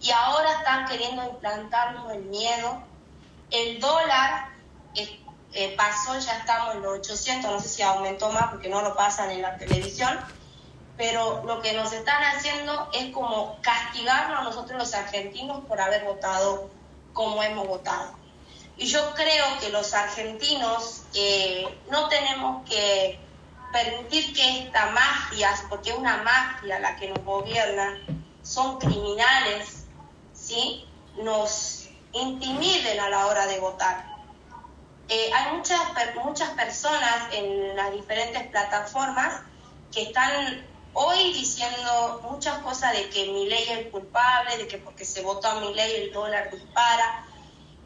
Y ahora están queriendo implantarnos el miedo. El dólar eh, eh, pasó, ya estamos en los 800, no sé si aumentó más porque no lo pasan en la televisión, pero lo que nos están haciendo es como castigarnos a nosotros los argentinos por haber votado como hemos votado. Y yo creo que los argentinos eh, no tenemos que permitir que esta mafia, porque es una mafia la que nos gobierna, son criminales, ¿sí? nos intimiden a la hora de votar. Eh, hay muchas, muchas personas en las diferentes plataformas que están hoy diciendo muchas cosas de que mi ley es culpable, de que porque se votó a mi ley el dólar dispara.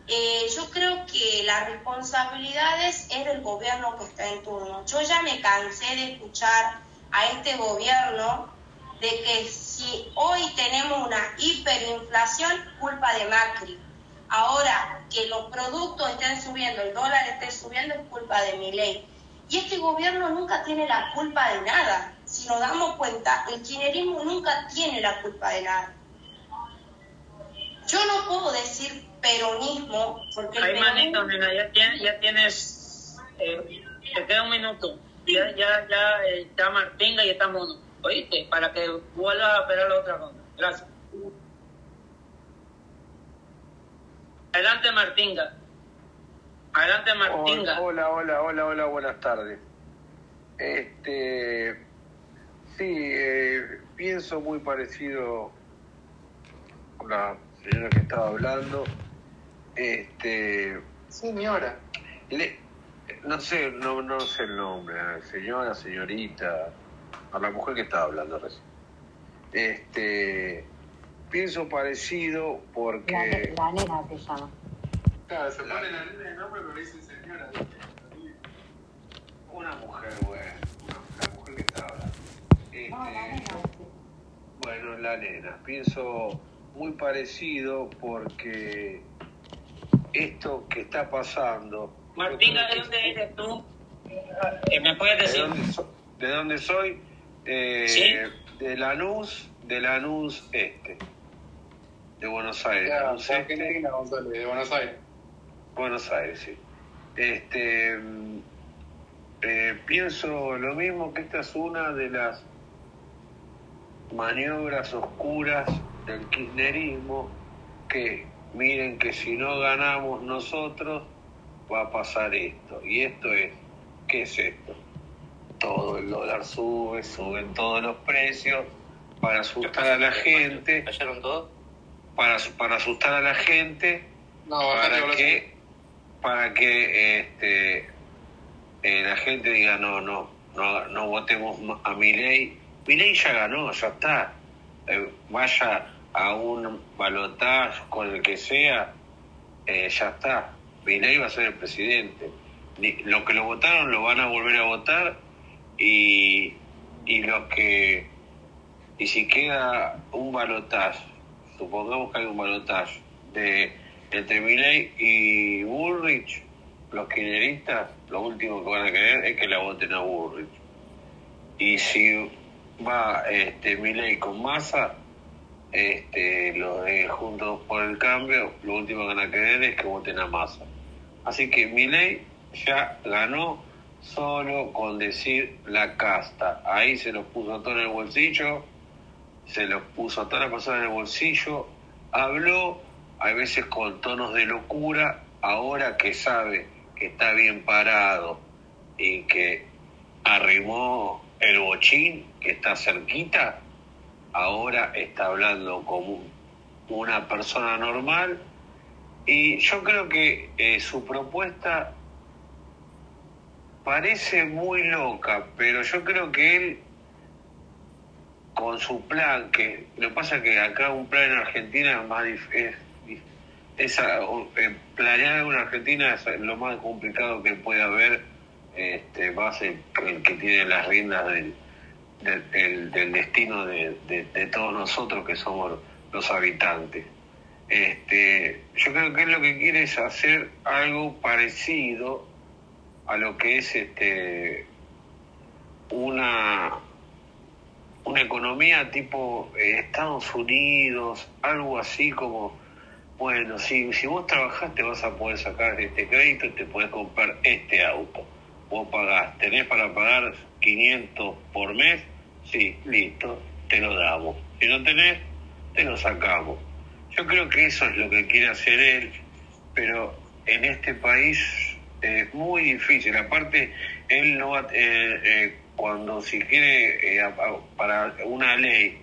Eh, yo creo que la responsabilidad es del gobierno que está en turno. Yo ya me cansé de escuchar a este gobierno de que si hoy tenemos una hiperinflación, culpa de Macri. Ahora que los productos estén subiendo, el dólar esté subiendo, es culpa de mi ley. Y este gobierno nunca tiene la culpa de nada. Si nos damos cuenta, el kirchnerismo nunca tiene la culpa de nada. Yo no puedo decir peronismo porque... Hay manito, nena, ya tienes, ya tienes eh, te queda un minuto. Ya, ya, ya eh, está Martinga y está Mono. ¿Oíste? Para que vuelvas a operar la otra ronda. Gracias. Adelante, Martinga. Adelante, Martinga. Hola, hola, hola, hola, buenas tardes. Este, sí, eh, pienso muy parecido con la señora que estaba hablando. Este, señora. Le, no sé, no, no sé el nombre, señora, señorita, a la mujer que estaba hablando recién. Este, pienso parecido porque... La, nena se llama. Claro, se pone la nena de nombre pero dicen señora. Una mujer, bueno, una, la mujer que estaba hablando. Este, bueno, la nena. Pienso muy parecido porque esto que está pasando... Martina, ¿de dónde eres tú? Eh, ¿Me puedes decir? ¿De dónde, so, de dónde soy? Eh, ¿Sí? De Lanús, de Lanús Este, de Buenos Aires. Ya, Lanús Este, Argentina, González, de Buenos Aires. Buenos Aires, sí. Este, eh, pienso lo mismo que esta es una de las maniobras oscuras del kirchnerismo que miren que si no ganamos nosotros va a pasar esto. Y esto es, ¿qué es esto? Todo el dólar sube, suben todos los precios para asustar a la gente. ¿Cayeron todos? Para, para asustar a la gente, No, para que, para que este, eh, la gente diga no, no, no, no votemos a mi ley. Mi ley ya ganó, ya está. Eh, vaya a un balotaje con el que sea, eh, ya está. Milei va a ser el presidente. Los que lo votaron lo van a volver a votar y, y los que y si queda un balotaje, supongamos que hay un balotaje de entre Milei y Bullrich, los kirchneristas lo último que van a querer es que la voten a Bullrich. Y si va este Milei con Massa, este, los de Juntos por el Cambio, lo último que van a querer es que voten a Massa. Así que Milei ya ganó solo con decir la casta. Ahí se los puso todo en el bolsillo, se los puso a toda la persona en el bolsillo, habló, a veces con tonos de locura, ahora que sabe que está bien parado y que arrimó el bochín, que está cerquita, ahora está hablando como una persona normal y yo creo que eh, su propuesta parece muy loca, pero yo creo que él con su plan, que lo que pasa es que acá un plan en Argentina es más dif- es, es eh, planear en Argentina es lo más complicado que puede haber, este, ser el que tiene las riendas del, del, del- destino de, todos nosotros que somos los habitantes. Este, yo creo que él lo que quiere es hacer algo parecido a lo que es este una una economía tipo eh, Estados Unidos, algo así como, bueno, si, si vos trabajás te vas a poder sacar este crédito y te puedes comprar este auto. Vos pagás, tenés para pagar 500 por mes, sí, listo, te lo damos. Si no tenés, te lo sacamos. Yo creo que eso es lo que quiere hacer él, pero en este país es muy difícil. Aparte, él no va, eh, eh, cuando si quiere eh, para una ley,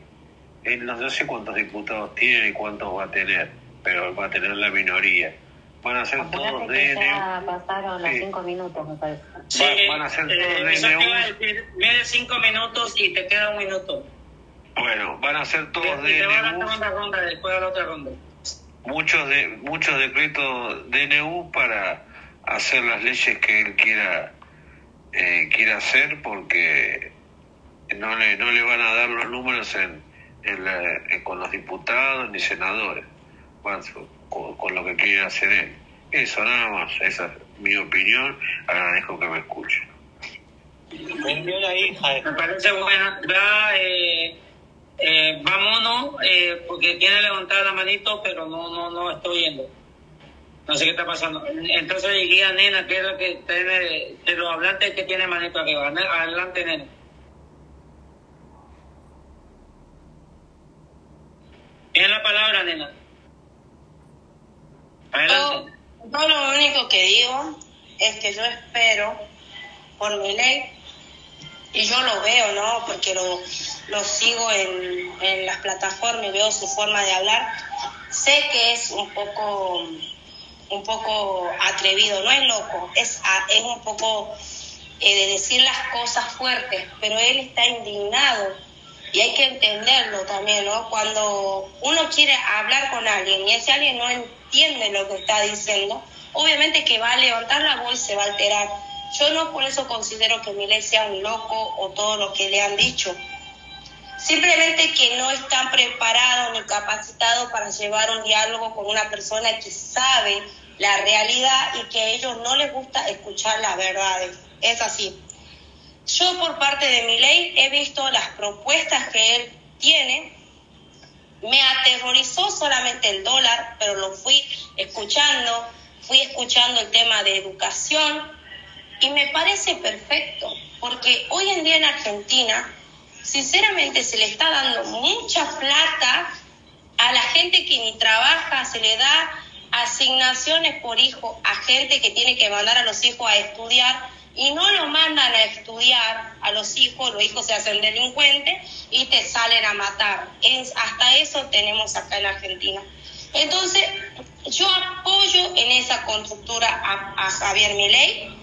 él no sé cuántos diputados tiene y cuántos va a tener, pero va a tener la minoría. Van a ser todos de Ya pasaron los cinco minutos, me parece. Sí, van a ser todos de Mide cinco minutos y te queda un minuto. Bueno, van a ser todos de ronda, después de la otra ronda. Muchos, de, muchos decretos DNU para hacer las leyes que él quiera eh, quiera hacer porque no le, no le van a dar los números en, en con los diputados ni senadores con, con, lo que quiere hacer él. Eso nada más, esa es mi opinión, agradezco que me escuchen. Me parece buena. eh, eh, vámonos, eh, porque tiene levantada la manito, pero no, no, no estoy viendo. No sé qué está pasando. Entonces diría, nena, ¿qué es lo que tiene de los hablantes que tiene manito arriba? Adelante, nena. Tiene la palabra, nena. Adelante. Yo, lo único que digo es que yo espero por mi ley y yo lo veo, ¿no? Porque lo, lo sigo en, en las plataformas y veo su forma de hablar. Sé que es un poco un poco atrevido, no es loco, es, es un poco eh, de decir las cosas fuertes, pero él está indignado y hay que entenderlo también, ¿no? Cuando uno quiere hablar con alguien y ese alguien no entiende lo que está diciendo, obviamente que va a levantar la voz y se va a alterar. Yo no por eso considero que Milei sea un loco o todo lo que le han dicho. Simplemente que no están preparados ni capacitados para llevar un diálogo con una persona que sabe la realidad y que a ellos no les gusta escuchar las verdades. Es así. Yo por parte de mi ley he visto las propuestas que él tiene. Me aterrorizó solamente el dólar, pero lo fui escuchando, fui escuchando el tema de educación y me parece perfecto, porque hoy en día en Argentina, sinceramente se le está dando mucha plata a la gente que ni trabaja, se le da asignaciones por hijo a gente que tiene que mandar a los hijos a estudiar y no lo mandan a estudiar a los hijos, los hijos se hacen delincuentes y te salen a matar. Hasta eso tenemos acá en Argentina. Entonces, yo apoyo en esa constructura a, a Javier Milei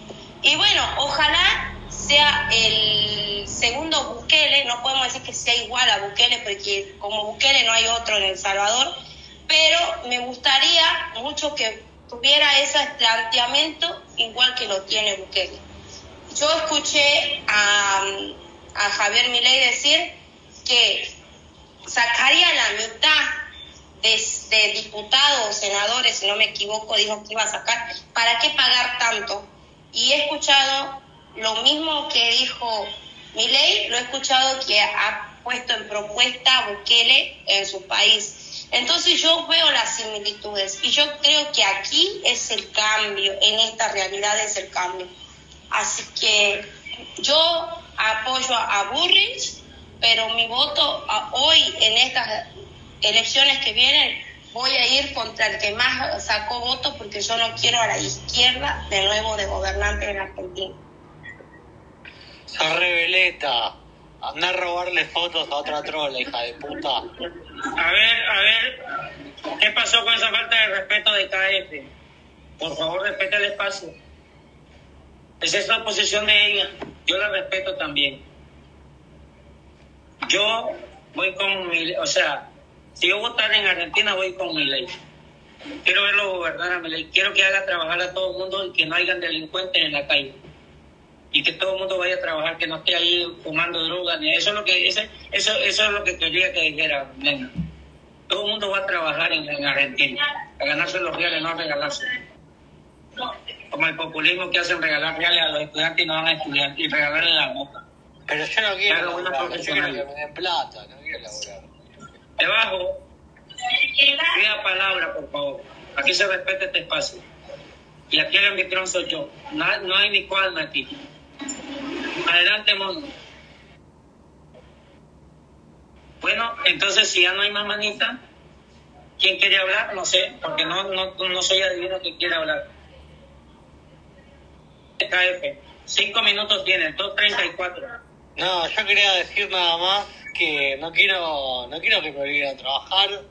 y bueno, ojalá sea el segundo Bukele, no podemos decir que sea igual a Bukele porque como Bukele no hay otro en El Salvador, pero me gustaría mucho que tuviera ese planteamiento igual que lo tiene Bukele. Yo escuché a, a Javier Milei decir que sacaría la mitad de, de, diputados o senadores, si no me equivoco, dijo que iba a sacar, ¿para qué pagar tanto? Y he escuchado lo mismo que dijo Milei, lo he escuchado que ha puesto en propuesta Bukele en su país entonces yo veo las similitudes y yo creo que aquí es el cambio, en esta realidad es el cambio. Así que yo apoyo a Burrich, pero mi voto hoy en estas elecciones que vienen voy a ir contra el que más sacó votos porque yo no quiero a la izquierda de nuevo de gobernante en Argentina. Esa rebeleta. Anda a robarle fotos a otra trola, hija de puta. A ver, a ver, ¿qué pasó con esa falta de respeto de KF? Por favor, respete el espacio. Esa es la posición de ella. Yo la respeto también. Yo voy con mi o sea, si yo votar en Argentina, voy con mi ley. Quiero verlo gobernar a mi ley. Quiero que haga trabajar a todo el mundo y que no hayan delincuentes en la calle y que todo el mundo vaya a trabajar, que no esté ahí fumando drogas, ni eso es lo que eso, eso es lo que quería que dijera nena. Todo el mundo va a trabajar en, Argentina, a ganarse los reales, no a regalarse. Como el populismo que hacen regalar reales a los estudiantes y no van a estudiar y regalarle la moca. Pero yo no quiero laborar, yo quiero que me den plata, no quiero laborar. Debajo, pida palabra, por favor. Aquí se respeta este espacio. Y aquí el anfitrión soy yo. No, no hay ni cual aquí. Adelante, mundo. Bueno, entonces si ya no hay más manita, ¿quién quiere hablar? No sé, porque no, no, no soy adivino que quiere hablar. KF. Cinco minutos tiene, 2.34. No, yo quería decir nada más que no quiero, no quiero que me obliguen a trabajar,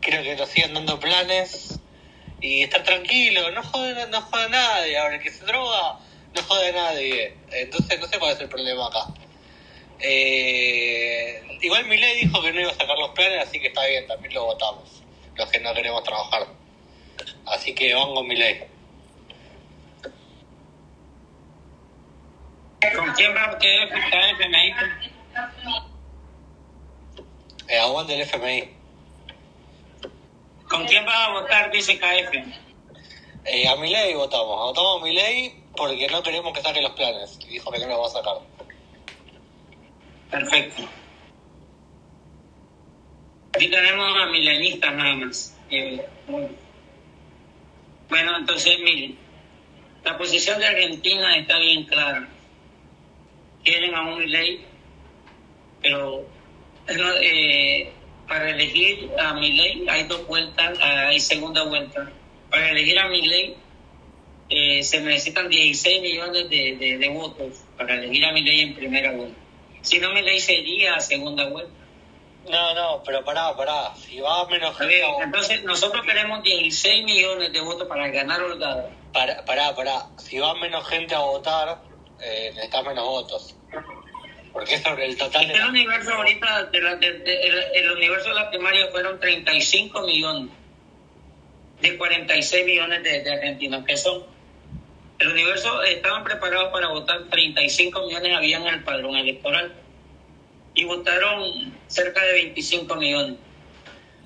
quiero que nos sigan dando planes y estar tranquilo, no jode, no jode a nadie, ahora el que se droga no jode a nadie, entonces no sé cuál es el problema acá. Eh, igual Milei dijo que no iba a sacar los planes, así que está bien, también lo votamos, los que no queremos trabajar. Así que van con Milei. ¿Con quién va a quedar FMI? Eh, aguante el FMI. ¿Con quién va a votar, dice KF? Eh, a Milei votamos, votamos a Milei porque no queremos que saque los planes. Y dijo que no los va a sacar. Perfecto. Aquí tenemos a milenistas nada más. Eh, bueno, entonces miren, la posición de Argentina está bien clara. Quieren a un ley, pero eh, para elegir a mi ley hay dos vueltas, hay segunda vuelta. Para elegir a mi ley eh, se necesitan 16 millones de, de, de votos para elegir a mi ley en primera vuelta. Si no, mi ley sería a segunda vuelta. No, no, pero pará, pará. Si va menos ver, entonces, nosotros queremos 16 millones de votos para ganar holgado. Pará, pará, pará. Si va menos gente a votar, eh, necesitas menos votos. Porque sobre el total de. El universo ahorita, de la, de, de, el, el, universo de la primaria fueron 35 millones de 46 millones de, de argentinos, que son. El universo estaban preparados para votar 35 millones, habían en el padrón electoral. Y votaron cerca de 25 millones.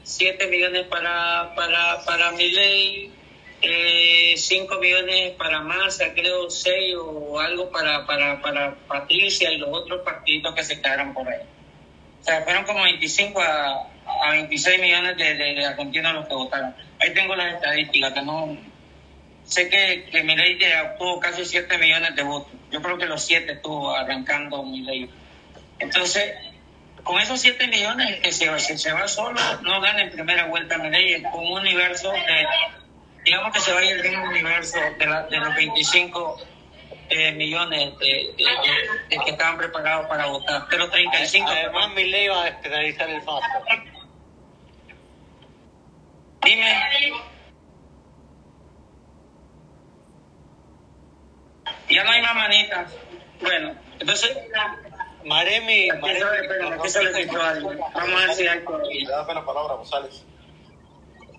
7 millones para, para, para mi ley, eh, 5 millones para Massa, creo 6 o algo para, para, para Patricia y los otros partidos que se quedaron por ahí. O sea, fueron como 25 a, a 26 millones de, de, de, argentinos los que votaron. Ahí tengo las estadísticas, que no... Sé que, que Milei obtuvo casi 7 millones de votos. Yo creo que los 7 estuvo arrancando Milei. Entonces, con esos 7 millones que se, se va solo, no gana en primera vuelta Milei, con un universo de digamos que se vaya el mismo universo de, la, de los 25 eh, millones de, de, de, que estaban preparados para votar. Pero 35. Además, mi ley va a despenalizar el FASO. Dime. Ya no hay más manitas. Bueno, entonces. Maremi. Maremi. Vamos a ver si hay. Le das la palabra, González.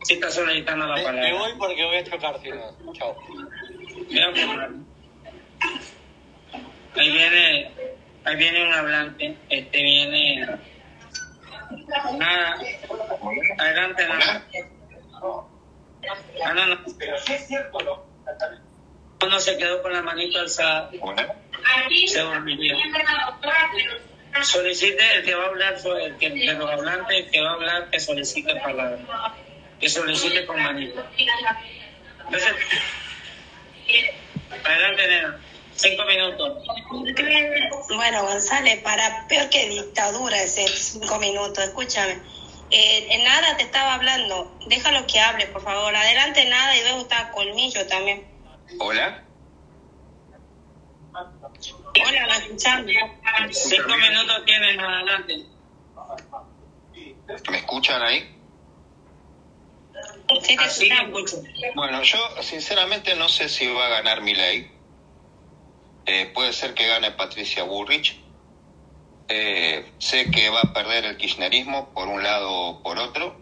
Sí, está solicitando la me, palabra. Me voy porque voy a chocar, si no. Chao. Ahí viene, ahí viene un hablante. Este viene. Nada. Adelante, nada. Ah, no, no. Uno se quedó con la manito alzada. Se dormiría. Solicite el que va a hablar, el que, de los hablantes, el que va a hablar, que solicite palabra que solicite con manito. Entonces, adelante, nena. Cinco minutos. Bueno, González, para peor que dictadura ese cinco minutos, escúchame. Eh, en nada te estaba hablando. Déjalo que hable, por favor. Adelante, nada, y luego está Colmillo también. Hola. Hola, la escuchamos. Cinco minutos tienes, adelante. ¿Me escuchan ahí? Así. Bueno, yo sinceramente no sé si va a ganar mi ley. Eh, puede ser que gane Patricia Burrich. Eh, sé que va a perder el kirchnerismo por un lado o por otro.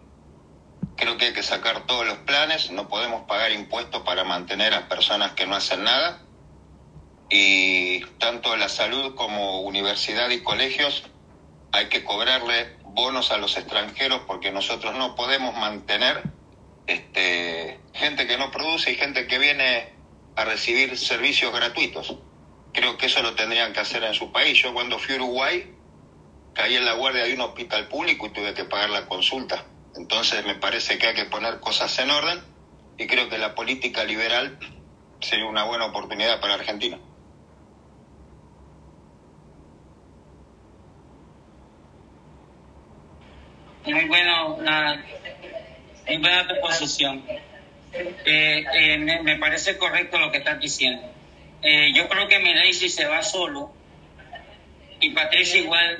Creo que hay que sacar todos los planes. No podemos pagar impuestos para mantener a personas que no hacen nada. Y tanto la salud como universidad y colegios hay que cobrarle bonos a los extranjeros porque nosotros no podemos mantener este, gente que no produce y gente que viene a recibir servicios gratuitos. Creo que eso lo tendrían que hacer en su país. Yo cuando fui a Uruguay caí en la guardia de un hospital público y tuve que pagar la consulta. Entonces me parece que hay que poner cosas en orden y creo que la política liberal sería una buena oportunidad para Argentina. Muy bueno. Eh, eh, me, parece correcto lo que estás diciendo. eh, yo creo que Milei si se va solo y Patricia igual,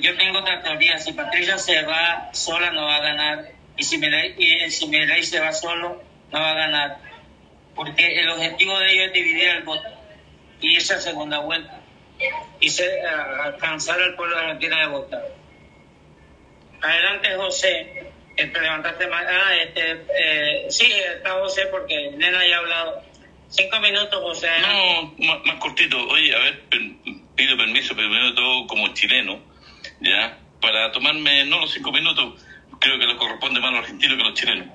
yo tengo otra teoría, si Patricia se va sola no va a ganar. Y si Milei, y si Milei se va solo no va a ganar, porque el objetivo de ellos es dividir el voto y irse a segunda vuelta. Y se, alcanzar al pueblo de Argentina de votar. Adelante José, te levantaste más. Ah, este, eh, sí, está José porque Nena ya ha hablado. Cinco minutos, José. No, más, más cortito. Oye, a ver, pido permiso primero de todo como chileno, ¿ya? Para tomarme, no los cinco minutos, creo que les corresponde más a los argentinos que a los chilenos.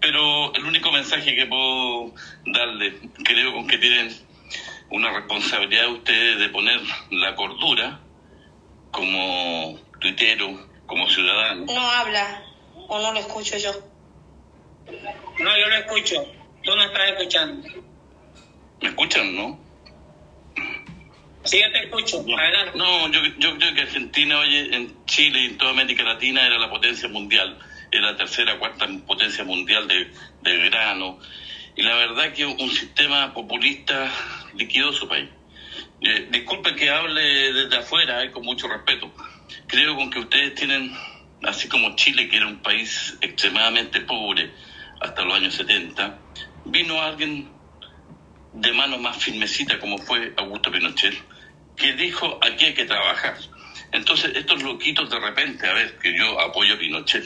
Pero el único mensaje que puedo darle, creo con que tienen una responsabilidad ustedes de poner la cordura como tuitero, como ciudadano. No habla o no lo escucho yo. No, yo lo escucho. Tú no estás escuchando. ¿Me escuchan, no? Sí, yo te escucho. Adelante. No, yo, yo creo que Argentina, oye, en Chile y en toda América Latina era la potencia mundial, era la tercera, cuarta potencia mundial de, de grano. Y la verdad que un sistema populista liquidó su país. Eh, disculpe que hable desde afuera, eh, con mucho respeto. Creo con que ustedes tienen, así como Chile, que era un país extremadamente pobre hasta los años 70, vino alguien de mano más firmecita como fue Augusto Pinochet, que dijo aquí hay que trabajar. Entonces estos loquitos de repente, a ver, que yo apoyo a Pinochet,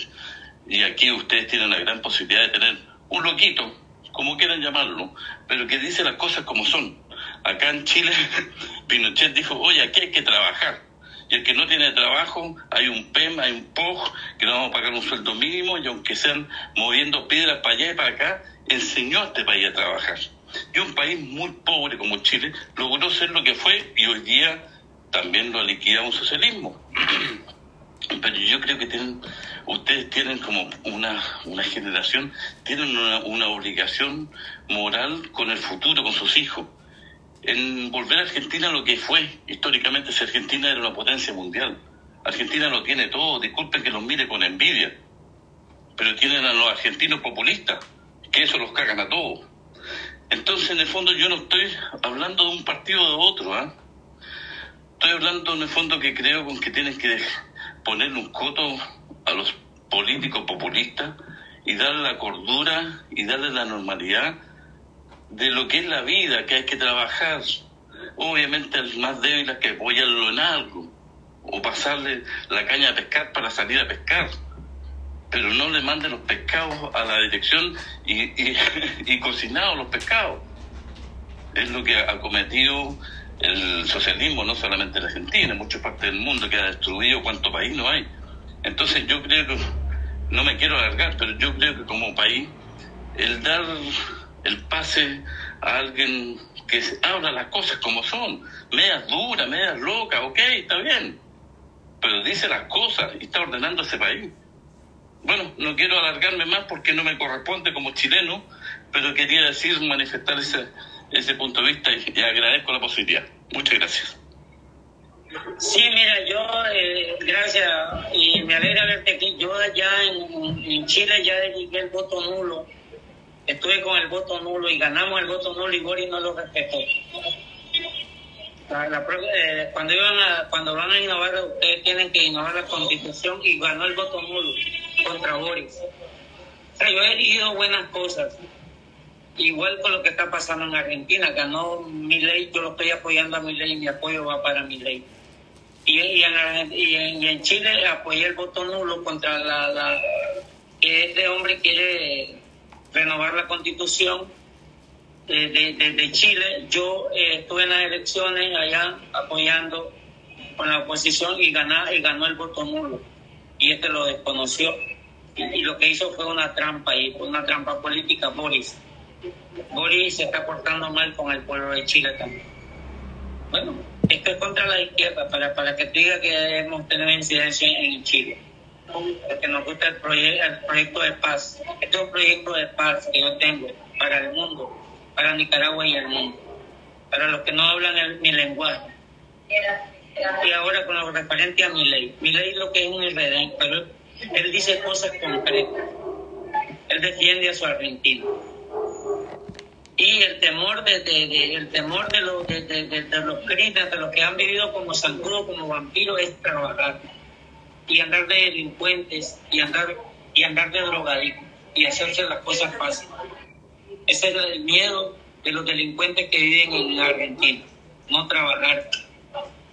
y aquí ustedes tienen la gran posibilidad de tener un loquito, como quieran llamarlo, pero que dice las cosas como son. Acá en Chile, Pinochet dijo, oye, aquí hay que trabajar. Y el que no tiene trabajo, hay un PEM, hay un POG, que no vamos a pagar un sueldo mínimo, y aunque sean moviendo piedras para allá y para acá, enseñó a este país a trabajar. Y un país muy pobre como Chile logró ser lo que fue y hoy día también lo ha liquidado un socialismo. Pero yo creo que tienen, ustedes tienen como una, una generación, tienen una, una obligación moral con el futuro, con sus hijos. En volver a Argentina lo que fue históricamente, si Argentina era una potencia mundial. Argentina lo tiene todo, disculpen que los mire con envidia, pero tienen a los argentinos populistas, que eso los cagan a todos. Entonces, en el fondo, yo no estoy hablando de un partido o de otro, ¿ah? Estoy hablando, en el fondo, que creo con que tienen que ponerle un coto a los políticos populistas y darle la cordura y darle la normalidad de lo que es la vida, que hay que trabajar. Obviamente, al más débil hay que apoyarlo en algo o pasarle la caña a pescar para salir a pescar pero no le manden los pescados a la dirección y, y, y cocinados los pescados. Es lo que ha cometido el socialismo, no solamente en Argentina, en muchas partes del mundo, que ha destruido cuánto país no hay. Entonces yo creo que, no me quiero alargar, pero yo creo que como país, el dar el pase a alguien que habla las cosas como son, medias duras, medias locas, ok, está bien, pero dice las cosas y está ordenando ese país. Bueno, no quiero alargarme más porque no me corresponde como chileno, pero quería decir, manifestar ese, ese punto de vista y, agradezco la posibilidad. Muchas gracias. Sí, mira, yo, eh, gracias, y me alegra verte aquí. Yo allá en, en Chile ya dediqué el voto nulo. Estuve con el voto nulo y ganamos el voto nulo y Boris no lo respetó. Eh, cuando, iban a, cuando van a innovar, ustedes tienen que innovar la constitución y ganó el voto nulo contra Boris. Yo he elegido buenas cosas. Igual con lo que está pasando en Argentina, ganó mi ley, yo lo estoy apoyando a mi ley, mi apoyo va para mi ley. Y, y, en, y en- y en Chile apoyé el voto nulo contra la, la que este hombre quiere renovar la constitución de, de- de- Chile. Yo eh, estuve en las elecciones allá apoyando con la oposición y, ganá, y ganó el voto nulo. Y este lo desconoció. Y, lo que hizo fue una trampa, y fue una trampa política, Boris. Boris se está portando mal con el pueblo de Chile también. Bueno, esto es contra la izquierda, para, para que tú digas que hemos tenido incidencia en Chile. Porque nos gusta el, proye- el proyecto de paz. Este es un proyecto de paz que yo tengo para el mundo, para Nicaragua y el mundo, para los que no hablan mi lenguaje. Y ahora con lo referente a mi ley. Mi ley lo que es un irredento, pero él, dice cosas concretas. Él defiende a su argentino. y el temor de, de- de- el temor de los de- de- de los críticos, de los que han vivido como zancudos, como vampiros, es trabajar y andar de delincuentes y andar y andar de drogadictos y hacerse las cosas fáciles. Ese es el miedo de los delincuentes que viven en Argentina, no trabajar.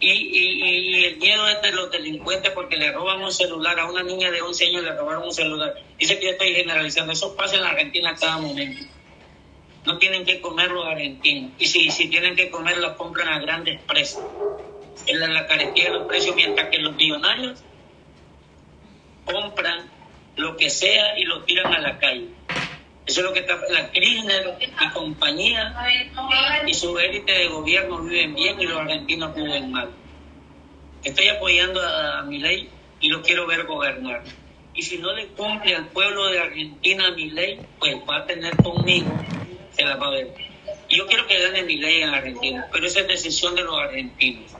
Y, y, y- el miedo es de los delincuentes porque le roban un celular a una niña de 11 años, le robaron un celular. Dice que yo estoy generalizando, eso pasa en la Argentina a cada momento. No tienen que comer los argentinos. Y si, si tienen que comer, los compran a grandes precios. Es la, la carestía de los precios, mientras que los millonarios compran lo que sea y lo tiran a la calle. Eso es lo que está. La Kirchner y compañía y su élite de gobierno viven bien y los argentinos viven mal. Estoy apoyando a, mi ley y lo quiero ver gobernar. Y si no le cumple al pueblo de Argentina mi ley, pues va a tener conmigo, se la va a ver. Y yo quiero que gane mi ley en Argentina, pero esa es decisión de los argentinos.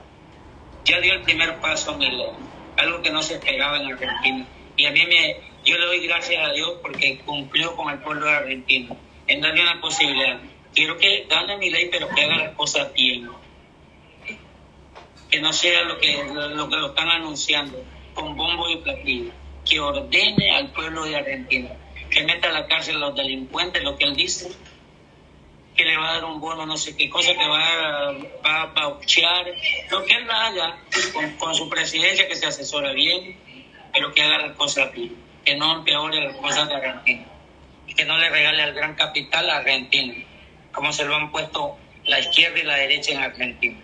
Ya dio el primer paso a mi ley, algo que no se esperaba en Argentina. Y a mí me, yo le doy gracias a Dios porque cumplió con el pueblo de Argentina, en darle una posibilidad. Quiero que gane mi ley, pero que haga las cosas bien. Que no sea lo que lo, lo que lo están anunciando, con bombo y platillo. Que ordene al pueblo de Argentina, que meta a la cárcel a los delincuentes, lo que él dice, que le va a dar un bono, no sé qué cosa, que va a, va a bauchear, lo que él haga con, con su presidencia, que se asesora bien, pero que haga las cosas bien, que no empeore las cosas de Argentina, que no le regale al gran capital a Argentina, como se lo han puesto la izquierda y la derecha en Argentina.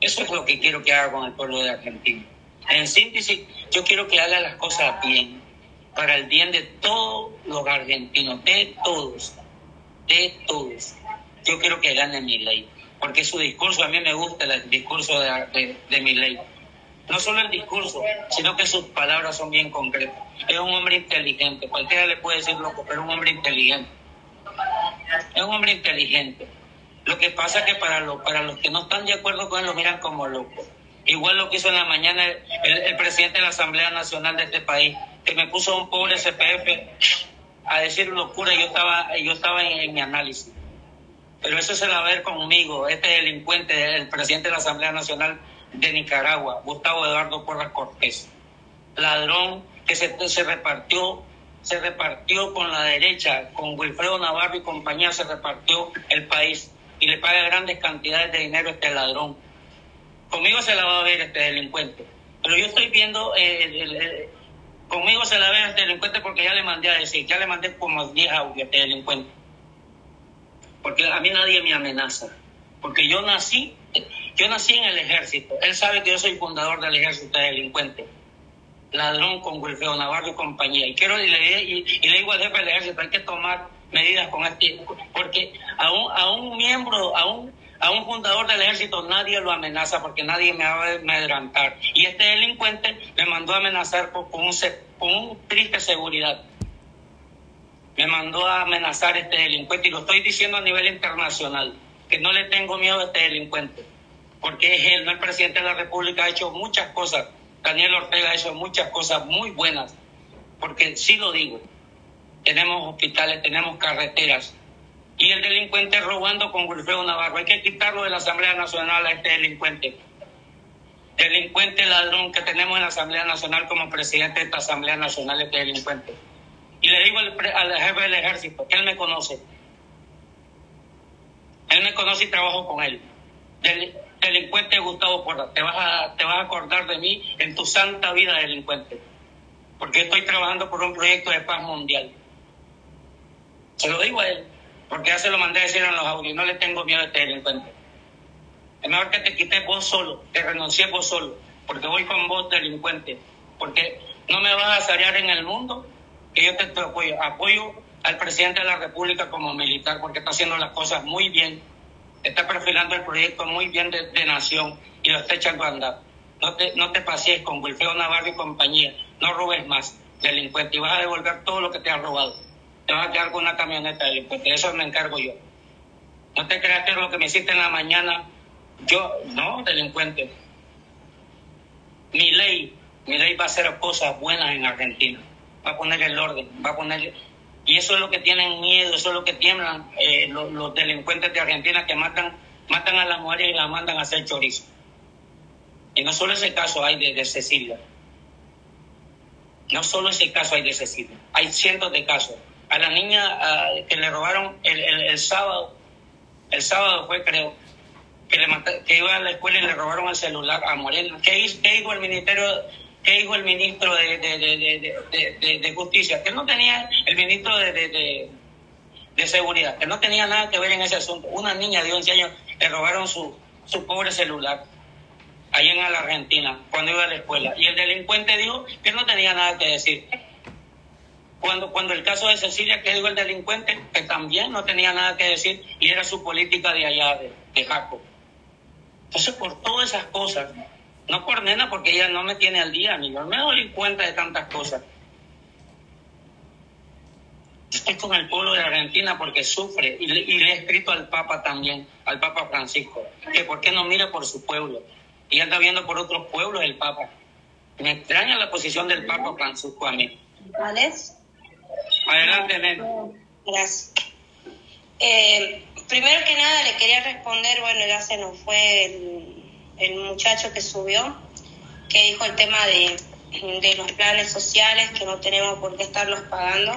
Eso es lo que quiero que haga con el pueblo de Argentina. En síntesis, yo quiero que haga las cosas bien, para el bien de todos los argentinos, de todos, de todos. Yo quiero que gane mi ley, porque su discurso, a mí me gusta el discurso de, de, de mi ley. No solo el discurso, sino que sus palabras son bien concretas. Es un hombre inteligente, cualquiera le puede decir loco, pero es un hombre inteligente. Es un hombre inteligente. Lo que pasa es que para, lo, para los que no están de acuerdo con él lo miran como loco. Igual lo que hizo en la mañana el, presidente de la Asamblea Nacional de este país, que me puso a un pobre CPF a decir locura, yo estaba, yo estaba en, en mi análisis. Pero eso se va a ver conmigo, este delincuente, el presidente de la Asamblea Nacional de Nicaragua, Gustavo Eduardo Porras Cortés, ladrón que se, se repartió, se repartió con la derecha, con Wilfredo Navarro y compañía, se repartió el país y le paga grandes cantidades de dinero a este ladrón. Conmigo se la va a ver este delincuente, pero yo estoy viendo, eh, conmigo se la ve este delincuente porque ya le mandé a decir, ya le mandé como 10 audios a este delincuente, porque a mí nadie me amenaza, porque yo nací yo nací en el ejército. Él sabe que yo soy fundador del ejército de delincuentes. Ladrón con Wilfredo Navarro y compañía. Y quiero y le, y, le digo al jefe del ejército, hay que tomar medidas con este, porque a un, a un miembro, a un, a un fundador del ejército nadie lo amenaza porque nadie me va a amedrantar. Y este delincuente me mandó a amenazar con, con, un, con un triste seguridad. Me mandó a amenazar este delincuente y lo estoy diciendo a nivel internacional, que no le tengo miedo a este delincuente porque es él, no el presidente de la República, ha hecho muchas cosas. Daniel Ortega ha hecho muchas cosas muy buenas, porque sí lo digo, tenemos hospitales, tenemos carreteras, y el delincuente robando con Wilfredo Navarro, hay que quitarlo de la Asamblea Nacional a este delincuente. Delincuente ladrón que tenemos en la Asamblea Nacional como presidente de esta Asamblea Nacional, este delincuente. Y le digo al, al jefe del ejército, que él me conoce. Él me conoce y trabajo con él. Delincuente Gustavo Porras, te vas a te vas a acordar de mí en tu santa vida delincuente, porque estoy trabajando por un proyecto de paz mundial. Se lo digo a él, porque ya se lo mandé a decir en los audios, no le tengo miedo a este delincuente. Es mejor que te quites vos solo, que renuncies vos solo, porque voy con vos delincuente, porque no me vas a salir en el mundo, que yo te, te apoyo. Apoyo al presidente de la República como militar, porque está haciendo las cosas muy bien está perfilando el proyecto muy bien de, de, nación y lo está echando a andar. No te, no te pases con Wilfredo Navarro y compañía, no robes más, delincuente, y vas a devolver todo lo que te has robado. Te vas a quedar con una camioneta delincuente, eso me encargo yo. No te creas que lo que me hiciste en la mañana, yo, no, delincuente. Mi ley, mi ley va a hacer cosas buenas en Argentina, va a poner el orden, va a poner Y eso es lo que tienen miedo, eso es lo que tiemblan eh, los, delincuentes de Argentina que matan, matan a las mujeres y las mandan a hacer chorizo. Y no solo ese caso hay de, de Cecilia. No solo ese caso hay de Cecilia. Hay cientos de casos. A la niña que le robaron el, el, el sábado, el sábado fue creo, que, le que iba a la escuela y le robaron el celular a Moreno. ¿Qué hizo, qué dijo el ministerio? ¿Qué dijo el ministro de, de, de, de, Justicia? Que no tenía el ministro de, Seguridad, que no tenía nada que ver en ese asunto. Una niña de 11 años le robaron su, su pobre celular ahí en la Argentina cuando iba a la escuela. Y el delincuente dijo que no tenía nada que decir. Cuando, cuando el caso de Cecilia, que dijo el delincuente, que también no tenía nada que decir y era su política de allá, de, de Jaco. Entonces, por todas esas cosas, no por nena, porque ella no me tiene al día, ni yo me doy cuenta de tantas cosas. Estoy con el pueblo de Argentina porque sufre y le, y le he escrito al Papa también, al Papa Francisco, que por qué no mira por su pueblo y anda viendo por otros pueblos el Papa. Me extraña la posición del Papa Francisco a mí. Adelante, nena. Gracias. Eh, primero que nada le quería responder, bueno, ya se nos fue el, el muchacho que subió, que dijo el tema de, de los planes sociales, que no tenemos por qué estarlos pagando.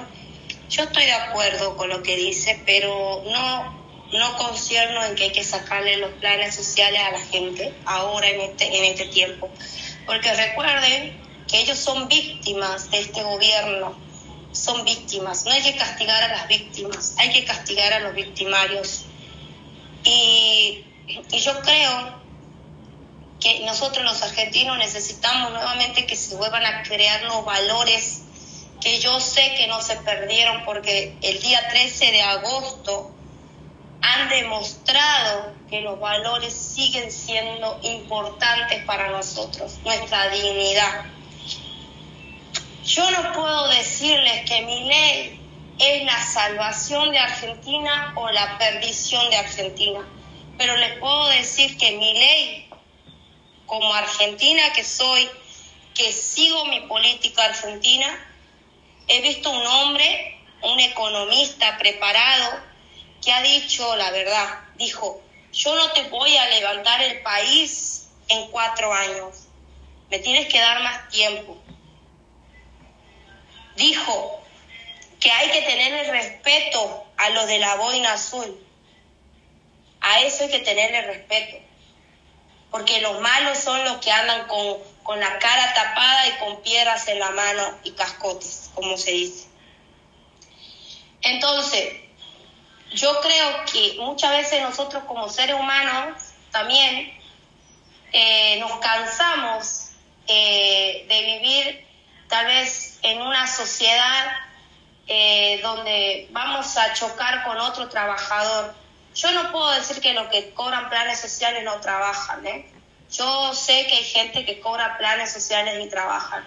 Yo estoy de acuerdo con lo que dice, pero no, no concierno en que hay que sacarle los planes sociales a la gente ahora en este, en este tiempo. Porque recuerden que ellos son víctimas de este gobierno, son víctimas. No hay que castigar a las víctimas, hay que castigar a los victimarios. Y, y yo creo que nosotros los argentinos necesitamos nuevamente que se vuelvan a crear los valores que yo sé que no se perdieron porque el día 13 de agosto han demostrado que los valores siguen siendo importantes para nosotros, nuestra dignidad. Yo no puedo decirles que mi ley es la salvación de Argentina o la perdición de Argentina, pero les puedo decir que mi ley, como argentina que soy, que sigo mi política argentina, he visto un hombre, un economista preparado, que ha dicho la verdad. Dijo, yo no te voy a levantar el país en cuatro años, me tienes que dar más tiempo. Dijo que hay que tenerle respeto a los de la boina azul. A eso hay que tenerle respeto. Porque los malos son los que andan con, con la cara tapada y con piedras en la mano y cascotes, como se dice. Entonces, yo creo que muchas veces nosotros como seres humanos también eh, nos cansamos eh, de vivir tal vez en una sociedad eh, donde vamos a chocar con otro trabajador. Yo no puedo decir que los que cobran planes sociales no trabajan, ¿eh? Yo sé que hay gente que cobra planes sociales y trabajan,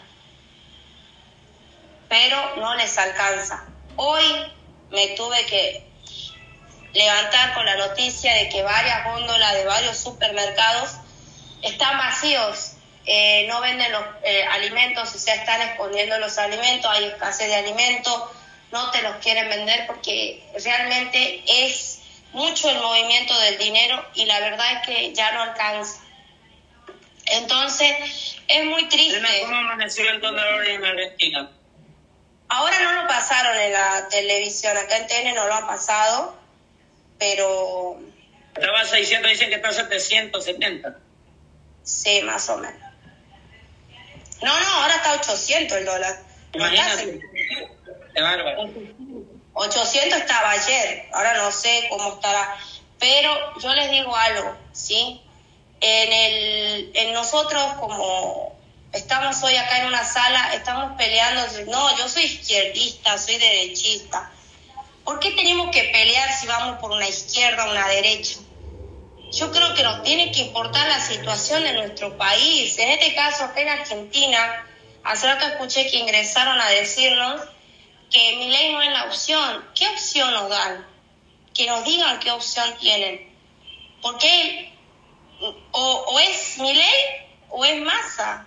pero no les alcanza. Hoy me tuve que levantar con la noticia de que varias góndolas de varios supermercados están vacíos, eh, no venden los eh, alimentos, o sea, están escondiendo los alimentos, hay escasez de alimentos, no te los quieren vender porque realmente es mucho el movimiento del dinero y la verdad es que ya no alcanza. Entonces, es muy triste. ¿Cómo amaneció el dólar en Argentina? Ahora no lo pasaron en la televisión, acá en TN no lo han pasado, pero Estaba a 600, dicen que está a 770. sí, más o menos. No, no, ahora está 800 el dólar. Imagínate. Qué bárbaro. 800 estaba ayer, ahora no sé cómo estará, pero yo les digo algo, ¿sí? En, el, en nosotros como estamos hoy acá en una sala, estamos peleando, no, yo soy izquierdista, soy derechista. ¿Por qué tenemos que pelear si vamos por una izquierda o una derecha? Yo creo que nos tiene que importar la situación de nuestro país. En este caso, acá en Argentina, hace rato escuché que ingresaron a decirnos que mi ley no es la opción. ¿Qué opción nos dan? Que nos digan qué opción tienen. Porque o, o es mi ley o es masa.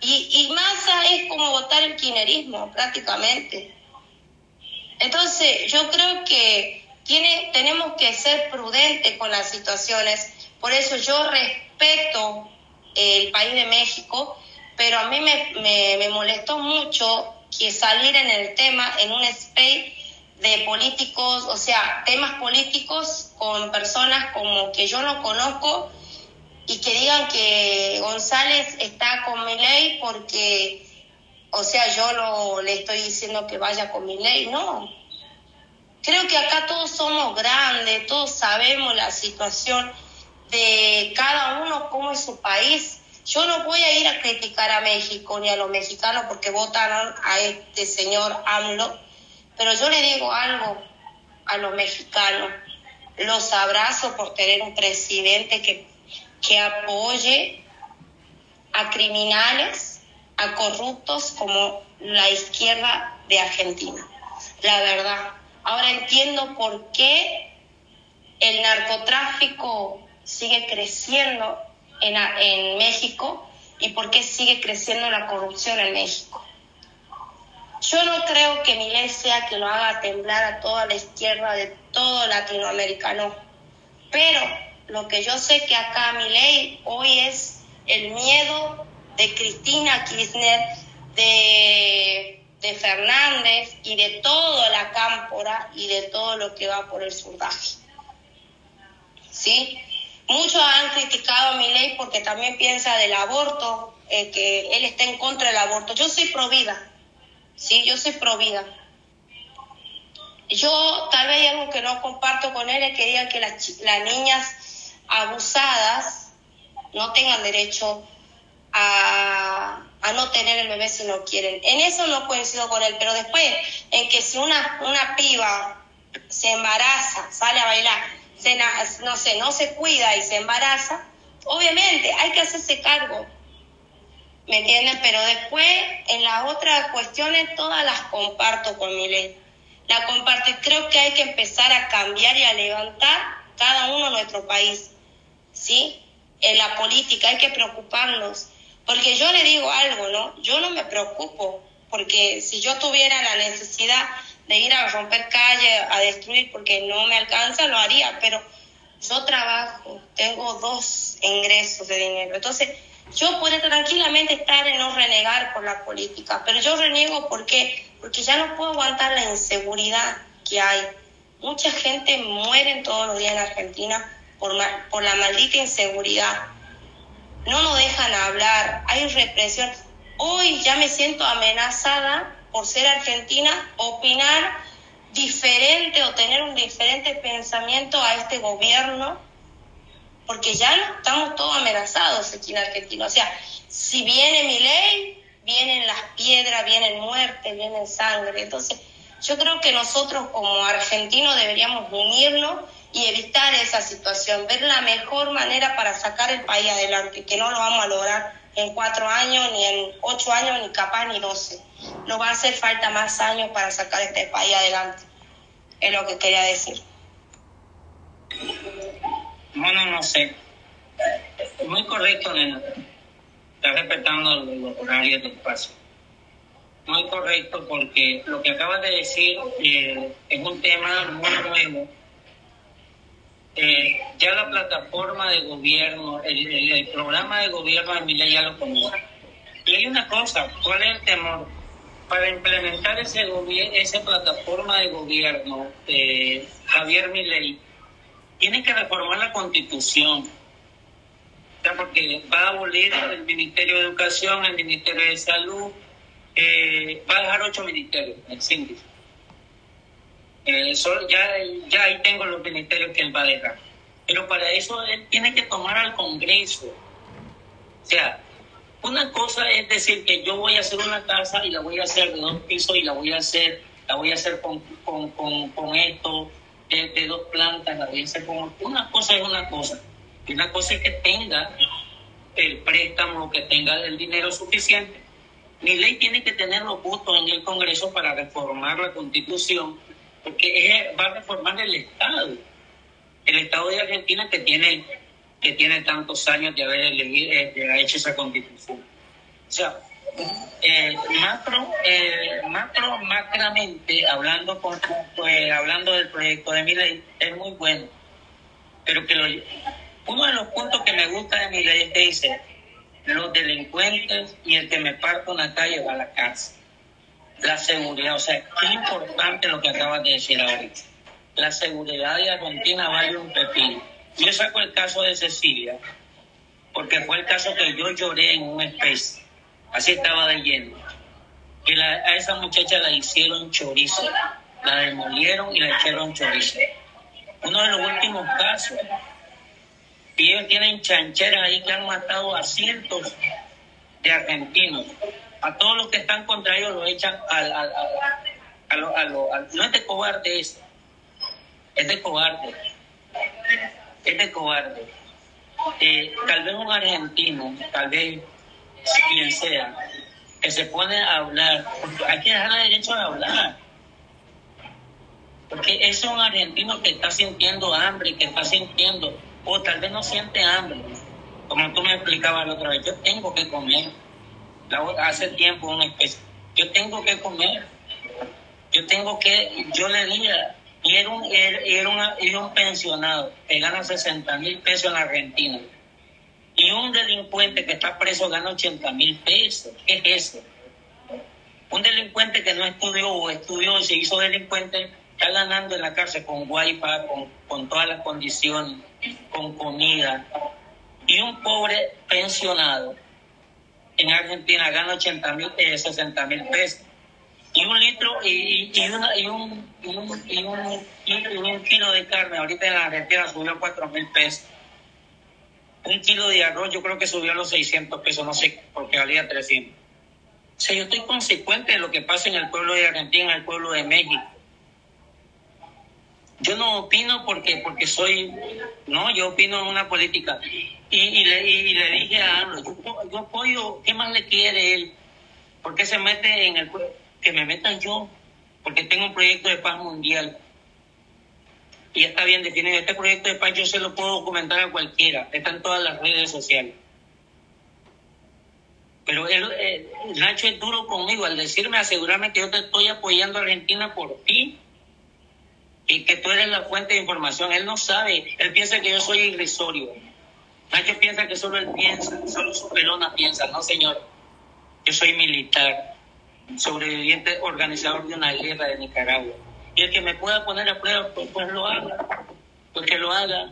Y, y masa es como votar el kirchnerismo, prácticamente. Entonces, yo creo que tiene, tenemos que ser prudentes con las situaciones. Por eso yo respeto el país de México, pero a mí me, me, me molestó mucho que salir en el tema, en un space de políticos, o sea, temas políticos con personas como que yo no conozco y que digan que González está con mi ley porque, o sea, yo no le estoy diciendo que vaya con mi ley, no. Creo que acá todos somos grandes, todos sabemos la situación de cada uno, cómo es su país. Yo no voy a ir a criticar a México ni a los mexicanos porque votaron a este señor AMLO, pero yo le digo algo a los mexicanos. Los abrazo por tener un presidente que, que apoye a criminales, a corruptos como la izquierda de Argentina. La verdad. Ahora entiendo por qué el narcotráfico sigue creciendo en, en México y por qué sigue creciendo la corrupción en México. Yo no creo que mi ley sea que lo haga temblar a toda la izquierda de todo latinoamericano, pero lo que yo sé que acá mi ley hoy es el miedo de Cristina Kirchner, de, de Fernández y de toda la cámpora y de todo lo que va por el surdaje. ¿Sí? Muchos han criticado a mi ley porque también piensa del aborto, eh, que él está en contra del aborto. Yo soy pro vida, ¿sí? Yo soy pro vida. Yo tal vez algo que no comparto con él es que diga que las, las niñas abusadas no tengan derecho a, a, no tener el bebé si no quieren. En eso no coincido con él, pero después, en que si una, una piba se embaraza, sale a bailar, se, no sé, no se cuida y se embaraza, obviamente hay que hacerse cargo. ¿Me entienden? Pero después, en las otras cuestiones, todas las comparto con mi ley. La comparto y creo que hay que empezar a cambiar y a levantar cada uno nuestro país. ¿Sí? En la política hay que preocuparnos. Porque yo le digo algo, ¿no? Yo no me preocupo. Porque si yo tuviera la necesidad de ir a romper calle, a destruir, porque no me alcanza, lo haría. Pero yo trabajo, tengo dos ingresos de dinero. Entonces, yo puedo tranquilamente estar en no renegar por la política, pero yo reniego porque porque ya no puedo aguantar la inseguridad que hay. Mucha gente muere todos los días en Argentina por, por la maldita inseguridad. No nos dejan hablar, hay represión. Hoy ya me siento amenazada por ser argentina, opinar diferente o tener un diferente pensamiento a este gobierno porque ya estamos todos amenazados aquí en Argentina. O sea, si viene mi ley, vienen las piedras, vienen muertes, vienen sangre. Entonces, yo creo que nosotros como argentinos deberíamos unirnos y evitar esa situación, ver la mejor manera para sacar el país adelante, que no lo vamos a lograr en cuatro años, ni en ocho años, ni capaz ni doce. Nos va a hacer falta más años para sacar este país adelante. Es lo que quería decir. Bueno, no sé. Muy correcto, nena. Está respetando los horarios del espacio. Muy correcto porque lo que acabas de decir eh, es un tema muy nuevo. Eh, ya la plataforma de gobierno, el, programa de gobierno de Miley ya lo conoce. Y hay una cosa, ¿cuál es el temor? Para implementar ese esa plataforma de gobierno, eh, Javier Milei tiene que reformar la constitución, porque va a abolir el Ministerio de Educación, el Ministerio de Salud, eh, va a dejar ocho ministerios, el síndico. Ya, ya ahí tengo los ministerios que él va a dejar. Pero para eso él tiene que tomar al Congreso. O sea, una cosa es decir que yo voy a hacer una casa y la voy a hacer de dos pisos y la voy a hacer, la voy a hacer con, con, con, con esto, de, de, dos plantas, la voy a hacer con... Una cosa es una cosa. Y una cosa es que tenga el préstamo, que tenga el dinero suficiente. Mi ley tiene que tener los votos en el Congreso para reformar la Constitución, porque va a reformar el Estado. El Estado de Argentina que tiene que tiene tantos años de haber elegido, de haber hecho esa constitución. O sea, eh, macro, eh, macro, macramente, hablando, con, pues, hablando del proyecto de mi ley, es muy bueno. Pero que lo, uno de los puntos que me gusta de mi ley es que dice, los delincuentes y el que me parta una calle va a la cárcel. La seguridad, o sea, qué importante lo que acabas de decir ahorita. La seguridad de Argentina vale un pepino. Yo saco el caso de Cecilia, porque fue el caso que yo lloré en un space. Así estaba de lleno. Que la- a esa muchacha la hicieron chorizo. La demolieron y la hicieron chorizo. Uno de los últimos casos. Y ellos tienen chancheras ahí que han matado a cientos de argentinos. A todos los que están contra ellos los echan al, al, al- a lo- no es de cobarde eso. Es de cobarde. Es de cobarde. Eh, tal vez un argentino, tal vez quien sea, que se pone a hablar, porque hay que dejarle derecho a hablar. Porque es un argentino que está sintiendo hambre, que está sintiendo, o tal vez no siente hambre, como tú me explicabas la otra vez, yo tengo que comer. Hace tiempo una especie, yo tengo que comer, yo tengo que, yo le diga, y era un, era una- era un pensionado que gana 60 mil pesos en Argentina. Y un delincuente que está preso gana 80 mil pesos. ¿Qué es eso? Un delincuente que no estudió o estudió y se hizo delincuente está ganando en la cárcel con wifi, con, con todas las condiciones, con comida. Y un pobre pensionado en Argentina gana 80 mil, 60 mil pesos. Y un litro y, un, y un, kilo de carne, ahorita en la Argentina subió a 4 mil pesos. Un kilo de arroz yo creo que subió a los 600 pesos, no sé, porque valía 300. O sea, yo estoy consecuente de lo que pasa en el pueblo de Argentina, en el pueblo de México. Yo no opino porque porque soy, no, yo opino una política. Y, y, le, y le dije a AMLO, yo, yo apoyo, ¿qué más le quiere él? ¿Por qué se mete en el que me meta yo? Porque tengo un proyecto de paz mundial. Y está bien definido. Este proyecto de paz yo se lo puedo documentar a cualquiera. Está en todas las redes sociales. Pero él, eh, Nacho es duro conmigo al decirme, asegurarme que yo te estoy apoyando a Argentina por ti y que tú eres la fuente de información. Él no sabe, él piensa que yo soy irrisorio. Nacho piensa que solo él piensa, solo su pelona piensa. No, señor. Yo soy militar, sobreviviente, organizador de una guerra de Nicaragua. Y el que me pueda poner a prueba, pues, pues lo haga. Pues que lo haga.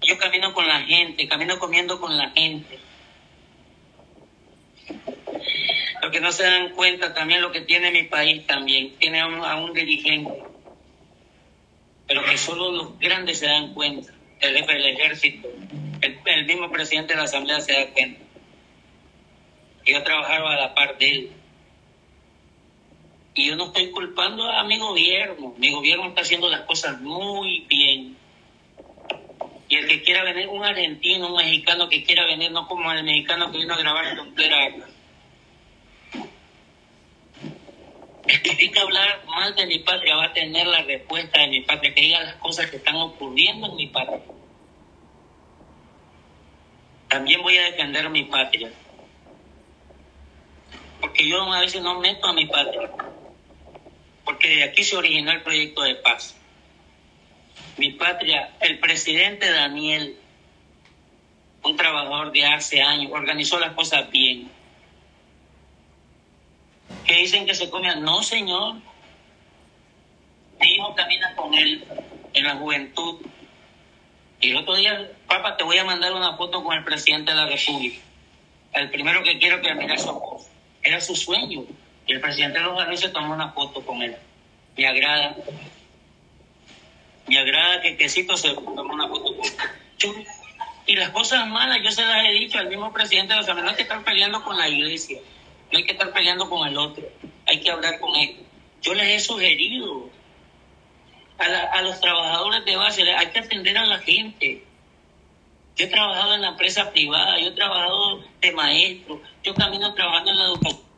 Yo camino con la gente, camino comiendo con la gente. Lo que no se dan cuenta también lo que tiene mi país también. Tiene a un, a un dirigente. Pero que solo los grandes se dan cuenta. El jefe del ejército, el, mismo presidente de la asamblea se da cuenta. Yo trabajaba a la par de él. Y yo no estoy culpando a mi gobierno. Mi gobierno está haciendo las cosas muy bien. Y el que quiera venir, un argentino, un mexicano que quiera venir, no como el mexicano que vino a grabar frontera. El que diga hablar mal de mi patria va a tener la respuesta de mi patria, que diga las cosas que están ocurriendo en mi patria. También voy a defender mi patria. Porque yo a veces no meto a mi patria. Porque de aquí se originó el proyecto de paz. Mi patria, el presidente Daniel, un trabajador de hace años, organizó las cosas bien. Dicen que se comían. No, señor. Mi hijo camina con él en la juventud. Y el otro día, papá, te voy a mandar una foto con el presidente de la República. El primero que quiero que mire su voz. Era su sueño. Y el presidente de los Garros se tomó una foto con él. Me agrada. Me agrada que Quesito se tomó una foto con él. Y las cosas malas yo se las he dicho al mismo presidente de. No hay que estar peleando con la iglesia. No hay que estar peleando con el otro. Hay que hablar con él. Yo les he sugerido a, la- a los trabajadores de base, hay que atender a la gente. Yo he trabajado en la empresa privada, yo he trabajado de maestro, yo camino trabajando en la educación.